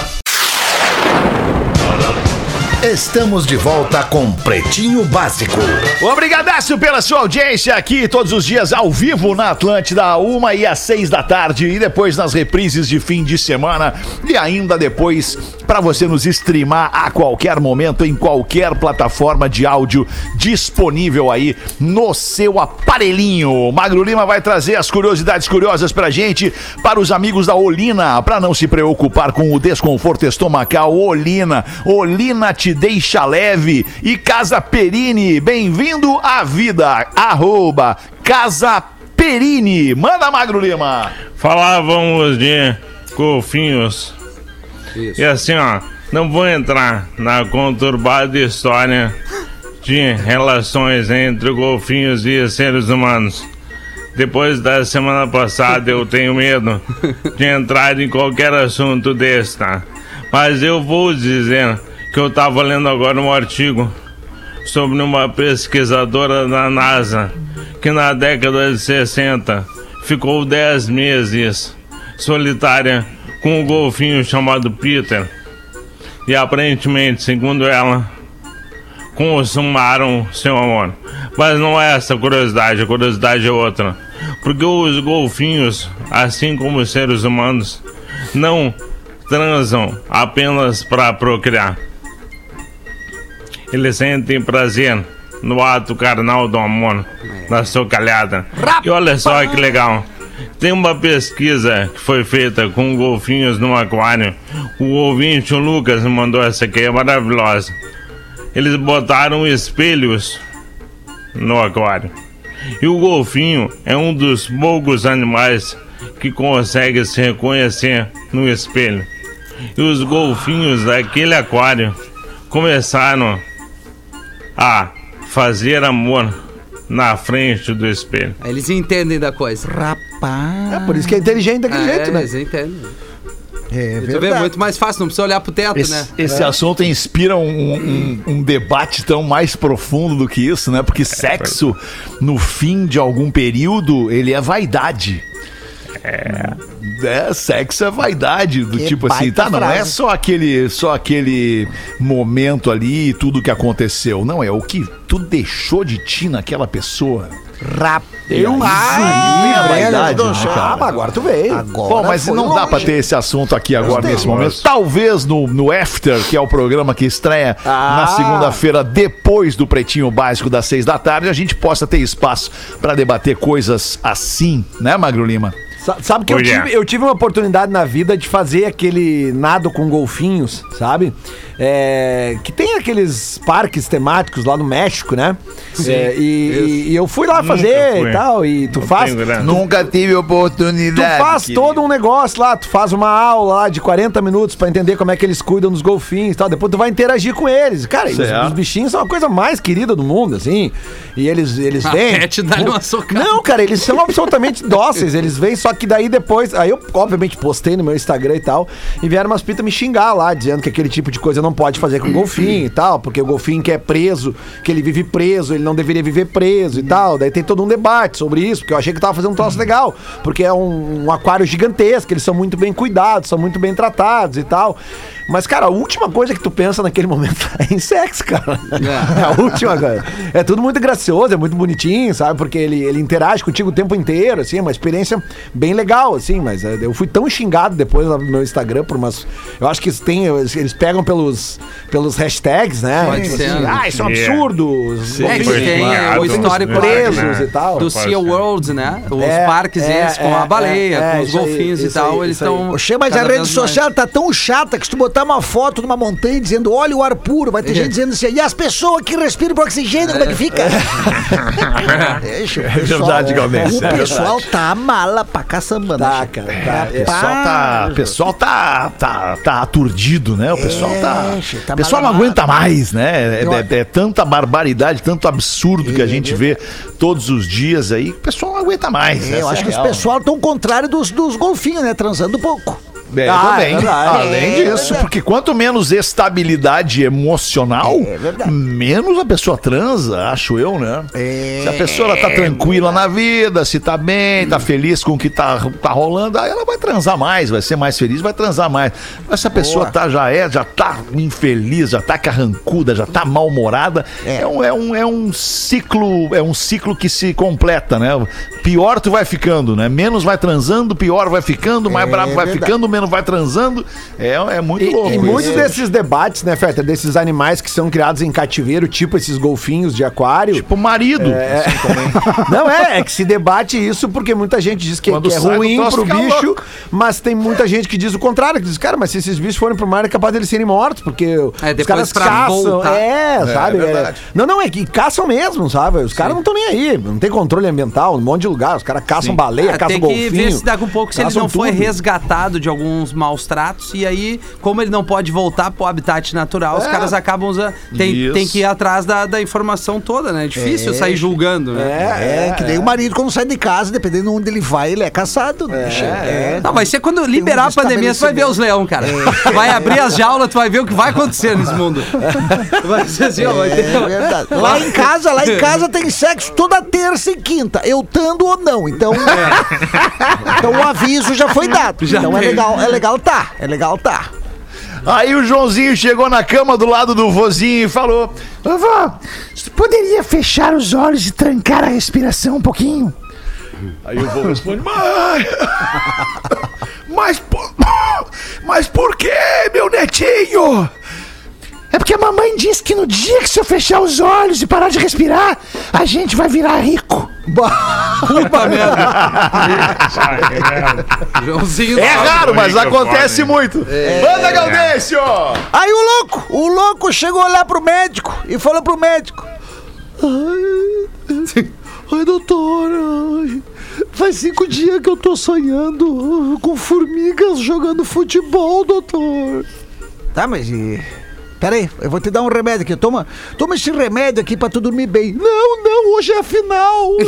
Estamos de volta com Pretinho Básico. Obrigadaço pela sua audiência aqui todos os dias ao vivo na Atlântida, uma e às seis da tarde e depois nas reprises de fim de semana e ainda depois para você nos streamar a qualquer momento em qualquer plataforma de áudio disponível aí no seu aparelhinho. Magro Lima vai trazer as curiosidades curiosas pra gente, para os amigos da Olina, para não se preocupar com o desconforto estomacal. Olina, Olina te deixa leve e Casa Perini, bem-vindo à vida. Arroba Casa Perini. Manda Magro Lima. Falávamos de golfinhos. E assim, ó, não vou entrar na conturbada história de relações entre golfinhos e seres humanos. Depois da semana passada, eu tenho medo de entrar em qualquer assunto desse, tá? Mas eu vou dizer que eu tava lendo agora um artigo sobre uma pesquisadora da NASA que na década de 60 ficou 10 meses solitária com um golfinho chamado Peter. e aparentemente, segundo ela, consumaram seu amor. Mas não é essa a curiosidade, a curiosidade é outra. Porque os golfinhos, assim como os seres humanos, não transam apenas para procriar. Eles sentem prazer no ato carnal do amor, da socalhada. E olha só que legal. Tem uma pesquisa que foi feita com golfinhos no aquário. O ouvinte, o Lucas, mandou essa aqui, é maravilhosa. Eles botaram espelhos no aquário. E o golfinho é um dos poucos animais que consegue se reconhecer no espelho. E os golfinhos daquele aquário começaram a fazer amor na frente do espelho. Eles entendem da coisa. Rapaz. É por isso que é inteligente daquele É, jeito, né? Eles entendem. É Tu vê, é verdade. muito mais fácil, não precisa olhar pro teto, Esse, né? esse assunto inspira um, um- um debate tão mais profundo do que isso, né? Porque sexo, no fim de algum período, ele é vaidade. É, sexo é vaidade, do Que tipo assim, tá, não é frase. só aquele, só aquele momento ali e tudo que aconteceu. Não, é o que tu deixou de ti naquela pessoa. Rapaz. Eu Aí é vaidade, do né, cara? Ah, agora tu veio. Agora Bom, mas não dá longe. pra ter esse assunto aqui agora, nesse momento. Talvez no, no After, que é o programa que estreia Ah. na segunda-feira, depois do Pretinho Básico das seis da tarde, a gente possa ter espaço pra debater coisas assim, né, Magro Lima? Sa- Sabe que eu é. tive, eu tive uma oportunidade na vida de fazer aquele nado com golfinhos, sabe? É, que tem aqueles parques temáticos lá no México, né? É, e, e- e eu fui lá Nunca fazer fui. e tal, e tu Não faz. tenho. Nunca tive Tu oportunidade. faz todo um negócio lá, tu faz uma aula lá de 40 minutos pra entender como é que eles cuidam dos golfinhos e tal. Depois tu vai interagir com eles. Cara, os, os bichinhos são a coisa mais querida do mundo, assim. E eles, eles A vêm. Pet dá-lhe uma socada. Não, cara, eles são absolutamente dóceis. Eles vêm, só que daí depois. Aí eu, obviamente, postei no meu Instagram e tal. E vieram umas pitas me xingar lá, dizendo que aquele tipo de coisa não pode fazer com golfinho e tal. Porque o golfinho que é preso, que ele vive preso, ele não deveria viver preso e tal. Daí tem todo um debate sobre isso, porque eu achei que tava fazendo um troço legal. Porque é um, um aquário gigantesco, eles são muito bem cuidados, são muito bem tratados e tal. Mas, cara, a última coisa que tu pensa naquele momento é em sexo, cara. É, a última coisa. É tudo muito gracioso, é muito bonitinho, sabe? Porque ele, ele interage contigo o tempo inteiro, assim, é uma experiência bem legal, assim, mas é, eu fui tão xingado depois lá no meu Instagram por umas. Eu acho que eles têm, eles, pegam pelos, pelos hashtags, né? Pode Tipo ser, assim, ah, isso é um Yeah. absurdo. os É golfinhos tem o histórico presos Né? e tal. do Sea. World, né? Os É, parques é, esses com é, a baleia, é, com os isso aí, golfinhos e tal, aí, eles estão. Oxê, mas a rede social tá tão chata que se tu botar uma foto numa montanha dizendo, olha o ar puro, vai ter gente dizendo assim, e as pessoas que respiram por oxigênio, como é que fica? Deixa, o pessoal- verdade, Galdense, O é pessoal tá mala pra caçamba, né, Tá, cara, tá. O pessoal tá, pessoal tá, tá, tá aturdido, né? O pessoal tá. É, tá o pessoal não aguenta mais, né? É, é- é tanta barbaridade, tanto absurdo que a gente vê todos os dias aí, o pessoal não aguenta mais. É, eu acho é que os real. pessoal estão contrário dos, dos golfinhos, né? Transando pouco. É, Ah, também. é. Além É disso, porque quanto menos estabilidade emocional, É menos a pessoa transa, acho eu, né? É. Se a pessoa ela tá tranquila na vida, se tá bem, tá feliz com o que tá, tá rolando, aí ela vai transar mais, vai ser mais feliz, vai transar mais. Mas se a pessoa tá, já é, já tá infeliz, já tá carrancuda, já tá mal-humorada, é. um, é, um, é um ciclo, é um ciclo que se completa, né? Pior tu vai ficando, né? Menos vai transando, pior vai ficando, mais É bravo vai verdade. ficando, menos vai transando. É, é muito E, louco. e muitos desses debates, né, Feta, desses animais que são criados em cativeiro, tipo esses golfinhos de aquário. Tipo marido. assim, também. Não é, é que se debate isso porque muita gente diz que, Quando que é ruim troço, pro bicho, louco. mas tem muita gente que diz o contrário, que diz, cara, mas se esses bichos forem pro mar é capaz deles serem mortos, porque É, os depois caras caçam. voltar. É, sabe? é. Não, não, é que caçam mesmo, sabe? Os caras não estão nem aí, não tem controle ambiental, um monte de lugar, os caras caçam baleia, É, caçam tem que golfinho. ver se daqui a um pouco se ele não foi tudo. resgatado de alguns maus tratos e aí, como ele não pode voltar pro habitat natural, os caras acabam usando. Tem, tem que ir atrás da, da informação toda, né? É difícil É, sair julgando, né? É, que daí o marido, quando sai de casa, dependendo de onde ele vai, ele é caçado. né? É, Não, vai ser quando liberar um a pandemia, tu vai ver os leão, cara. Vai abrir as jaulas, tu vai ver o que vai acontecer nesse mundo. Vai ser assim, ó, vai ter... É. Lá em casa, lá em casa tem sexo toda terça e quinta, eu tando ou não. Então, então o aviso já foi dado. Já então é legal, é legal tá, é legal tá. Aí o Joãozinho chegou na cama do lado do vozinho e falou: Vovó, você poderia fechar os olhos e trancar a respiração um pouquinho? Aí o vô responde: Mas. Mas por, mas por que, meu netinho? É porque a mamãe disse que no dia que eu fechar os olhos e parar de respirar, a gente vai virar rico. Puta merda. Joãozinho É raro, mas rico, acontece muito. Manda, Gaudêncio! Aí o louco, o louco chegou lá pro médico e falou pro médico: Ai, ai doutor, ai, faz cinco dias que eu tô sonhando com formigas jogando futebol, doutor. Tá, mas e. Pera aí, eu vou te dar um remédio aqui. Toma, toma esse remédio aqui pra tu dormir bem. Não, não, hoje é a final.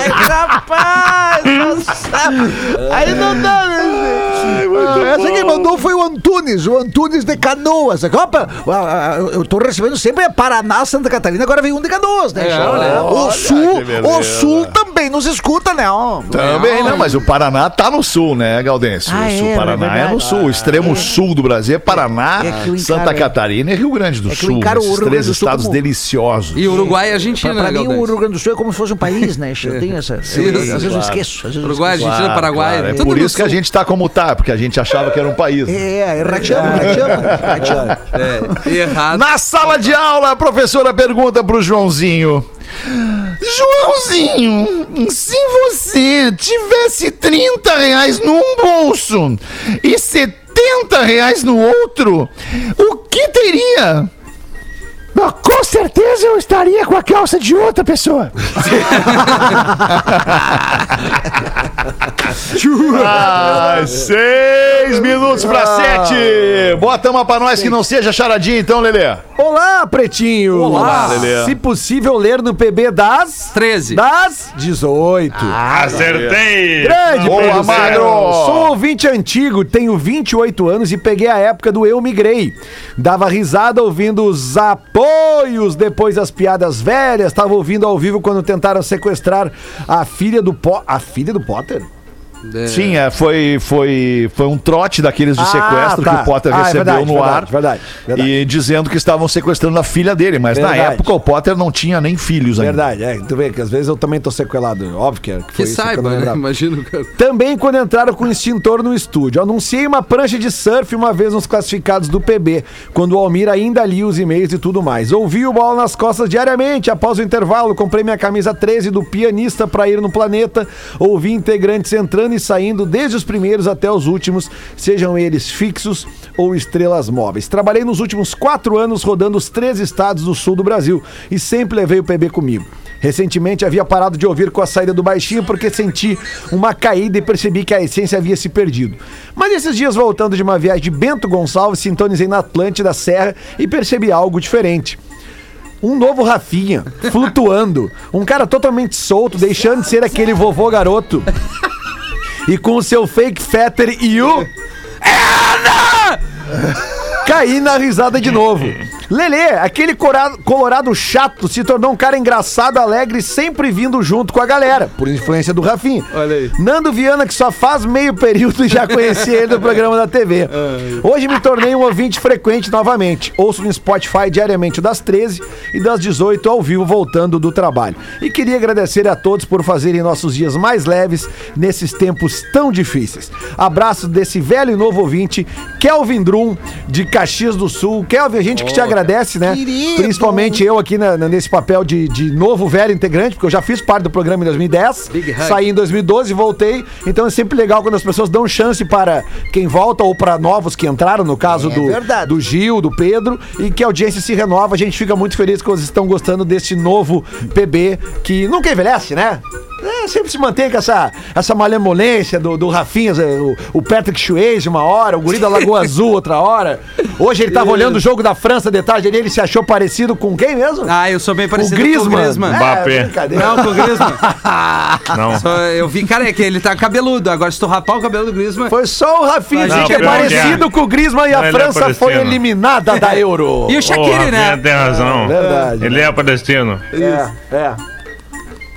Ai, rapaz! Aí não dá, né? gente? Ah, essa quem mandou foi o Antunes, o Antunes de Canoas. Opa, ah, ah, eu tô recebendo sempre Paraná, Santa Catarina, agora vem um de Canoas, né? olha, o Sul, o Sul também nos escuta, né? ó. Também não, mas o Paraná tá no sul, né, Gaudêncio? Ah, o sul é, Paraná é é, no sul, o extremo sul do Brasil é Paraná, É Santa Catarina e Rio Grande do É Sul. Esses três do Sul estados como- deliciosos. E Uruguai e Pra, Argentina, pra né, mim, o? Rio Grande do Sul é como se fosse um país, né? Eu tenho essa. Sim, eu- às sim, vezes eu claro. esqueço. Vezes eu Uruguai, esqueço. Argentina, Paraguai. Claro, é por isso que a gente tá como tá, porque a gente achava que era um país. É, é rachama, rachama, rachama. É, errado. Na sala de aula, a professora pergunta pro Joãozinho. Joãozinho, se você tivesse 30 reais num bolso e 70 reais no outro, o que teria? Ah, Com certeza eu estaria com a calça de outra pessoa. Ah, seis minutos pra sete. Bota uma pra nós que não seja charadinha, então, Lelê. Olá, pretinho! Olá, Lelê. Se possível, ler no PB das... 13. Das 18. Acertei! Grande, Boa. Magro. Sou ouvinte antigo, tenho 28 anos e peguei a época do Eu Migrei. Dava risada ouvindo os apoios, depois as piadas velhas. Tava ouvindo ao vivo quando tentaram sequestrar a filha do Po... A filha do Potter? É. Sim, é, foi, foi, foi um trote daqueles de Ah, sequestro tá. que o Potter Ah, é recebeu verdade, no verdade, ar. verdade, verdade. E dizendo que estavam sequestrando a filha dele, mas na Verdade. época o Potter não tinha nem filhos ainda. Verdade, é. Tu vê que às vezes eu também tô sequelado. Óbvio que, é, que foi Que isso que eu saiba, né? lembrava. Imagino, cara. Também quando entraram com o extintor no estúdio. Anunciei uma prancha de surf uma vez nos classificados do PB, quando o Almir ainda lia os e-mails e tudo mais. Ouvi o bola nas costas diariamente. Após o intervalo, comprei minha camisa 13 do pianista para ir no planeta. Ouvi integrantes entrando e saindo, desde os primeiros até os últimos, sejam eles fixos ou estrelas móveis. Trabalhei nos últimos quatro anos rodando os três estados do sul do Brasil e sempre levei o PB comigo. Recentemente havia parado de ouvir com a saída do baixinho porque senti uma caída e percebi que a essência havia se perdido. Mas esses dias voltando de uma viagem de Bento Gonçalves, sintonizei na Atlântida Serra e percebi algo diferente. Um novo Rafinha, flutuando. Um cara totalmente solto, deixando de ser aquele vovô garoto. E com o seu fake fetter e o. Ana! Caí na risada de novo. Lelê, aquele corado- colorado chato, se tornou um cara engraçado, alegre, sempre vindo junto com a galera, por influência do Rafinha. Olha aí. Nando Viana, que só faz meio período e já conheci ele do programa da TV. Hoje me tornei um ouvinte frequente novamente. Ouço no Spotify diariamente das 13 e das 18 ao vivo, voltando do trabalho. E queria agradecer a todos por fazerem nossos dias mais leves nesses tempos tão difíceis. Abraço desse velho e novo ouvinte, Kelvin Drum, de Caxias do Sul. Kelvin, a gente que te agradece, né? Querido. Principalmente eu aqui na- nesse papel de, de novo velho integrante, porque eu já fiz parte do programa em 2010, Big hug. saí em 2012 e voltei. Então é sempre legal quando as pessoas dão chance para quem volta ou para novos que entraram, no caso É do, verdade. do Gil, do Pedro, e que a audiência se renova. A gente fica muito feliz que vocês estão gostando desse novo PB que nunca envelhece, né? É, sempre se mantém com essa, essa malemolência do, do Rafinha, o, o Patrick Swayze uma hora, o Guri da Lagoa Azul outra hora. Hoje ele tava olhando o jogo da França de tarde ali, ele se achou parecido com quem mesmo? Ah, eu sou bem o parecido Griezmann. com o Griezmann. É, brincadeira. Não, com o Griezmann. Não. Só eu vi, cara, é que ele tá cabeludo. Agora, se tu rapar o cabelo do Griezmann... Foi só o Rafinha, Não, gente, é parecido é. com o Griezmann e Não, a é França foi palestino. eliminada da Euro. E o Shaqiri, Ô, né? Tem razão. Verdade. Ele é palestino. É, é.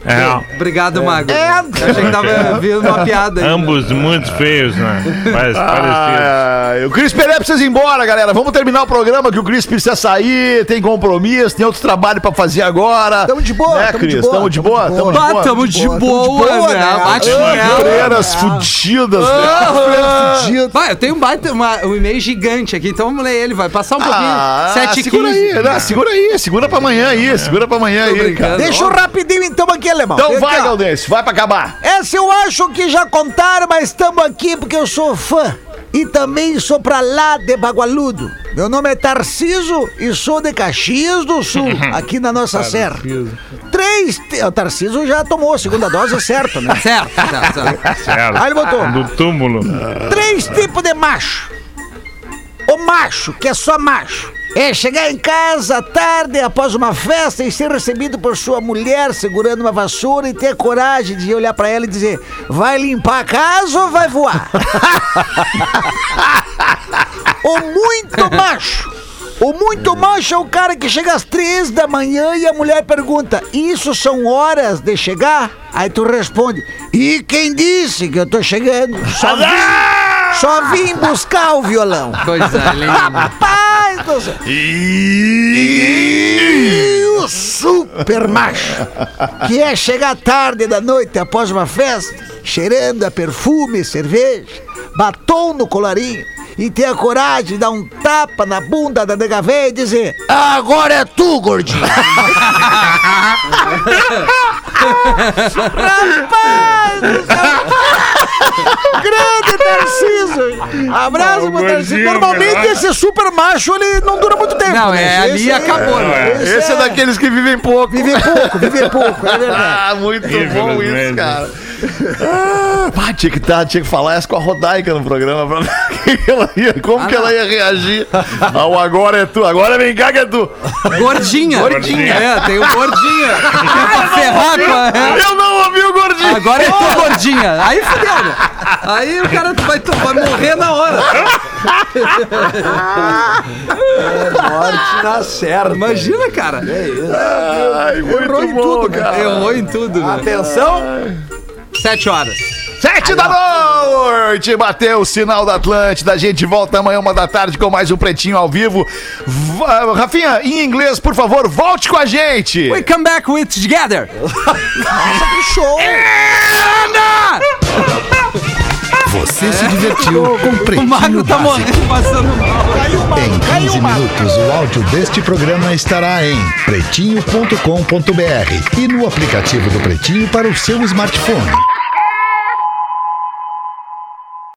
É, Obrigado, Mago. É. Eu achei que tava vindo uma piada aí. ambos muito feios, né? Mas parecidos. Ah, o Cris Pereira precisa ir embora, galera. Vamos terminar o programa que o Cris precisa sair, tem compromisso, tem outro trabalho pra fazer agora. Tamo de boa, né, tamo de Cris? boa, Tamo de tamo boa, tamo de boa. tamo de boa, boa, tamo de boa, né? né? Bate Ah, nela. Freiras fudidas, né? Vai, eu tenho um, baita, uma- um e-mail gigante aqui, então vamos ler ele, vai passar um pouquinho. Ah, 7 h segura aí, né? segura aí, segura pra amanhã aí, segura pra amanhã aí, cara. Deixa eu rapidinho então aqui, alemão. Então vai, cá. Galdense, vai pra acabar. Essa eu acho que já contaram, mas estamos aqui porque eu sou fã. E também sou pra lá de Bagualudo. Meu nome é Tarciso e sou de Caxias do Sul, aqui na nossa serra. Três. Te... O Tarciso já tomou a segunda dose, certo, né? Certo, certo, certo. Certo. Aí ele botou. Do túmulo. Três tipos de macho. O macho, que é só macho. É chegar em casa à tarde após uma festa e ser recebido por sua mulher segurando uma vassoura e ter a coragem de olhar pra ela e dizer: Vai limpar a casa ou vai voar? o muito macho. O muito macho é o cara que chega às três da manhã e a mulher pergunta: Isso são horas de chegar? Aí tu responde: E quem disse que eu tô chegando? Só vim, só vim buscar o violão. Coisa linda. Rapaz do céu. E o super macho, que é chegar tarde da noite após uma festa, cheirando a perfume, cerveja, batom no colarinho, e ter a coragem de dar um tapa na bunda da nega véia e dizer: Agora é tu, gordinho. Rapaz do céu. Grande Tarcísio! Abraço pro Tarcísio. Normalmente esse super macho ele não dura muito tempo. Não, né? é ali Esse e acabou, né? Esse é daqueles que vivem pouco. Viver pouco, viver pouco, é verdade. Ah, muito bom isso, cara. Ah, pá, tinha que, tá, tinha que falar essa com a Rodaica no programa pra ver que ela ia, como Ah, que ela ia reagir ao agora é tu. Agora vem cá que é tu. Gordinha. Gordinha. É, tem o gordinha. Que é pra ferrar com a... é. Eu não ouvi o gordinho. Agora é tu, gordinha. Aí fudeu, né? Aí o cara vai, vai morrer na hora. Morte na certa. Imagina, cara. Ai, muito bom, cara. Errou em tudo? Atenção. Sete horas. Sete da noite, bateu o sinal da Atlântida. A gente volta amanhã, uma da tarde, com mais um Pretinho ao vivo. Va- Rafinha, em inglês, por favor, volte com a gente. We come back with together. Que show! Você se divertiu com O Pretinho Mago tá Básico. morrendo, passando mal. Em 15 minutos, o áudio deste programa estará em pretinho.com.br e no aplicativo do Pretinho para o seu smartphone.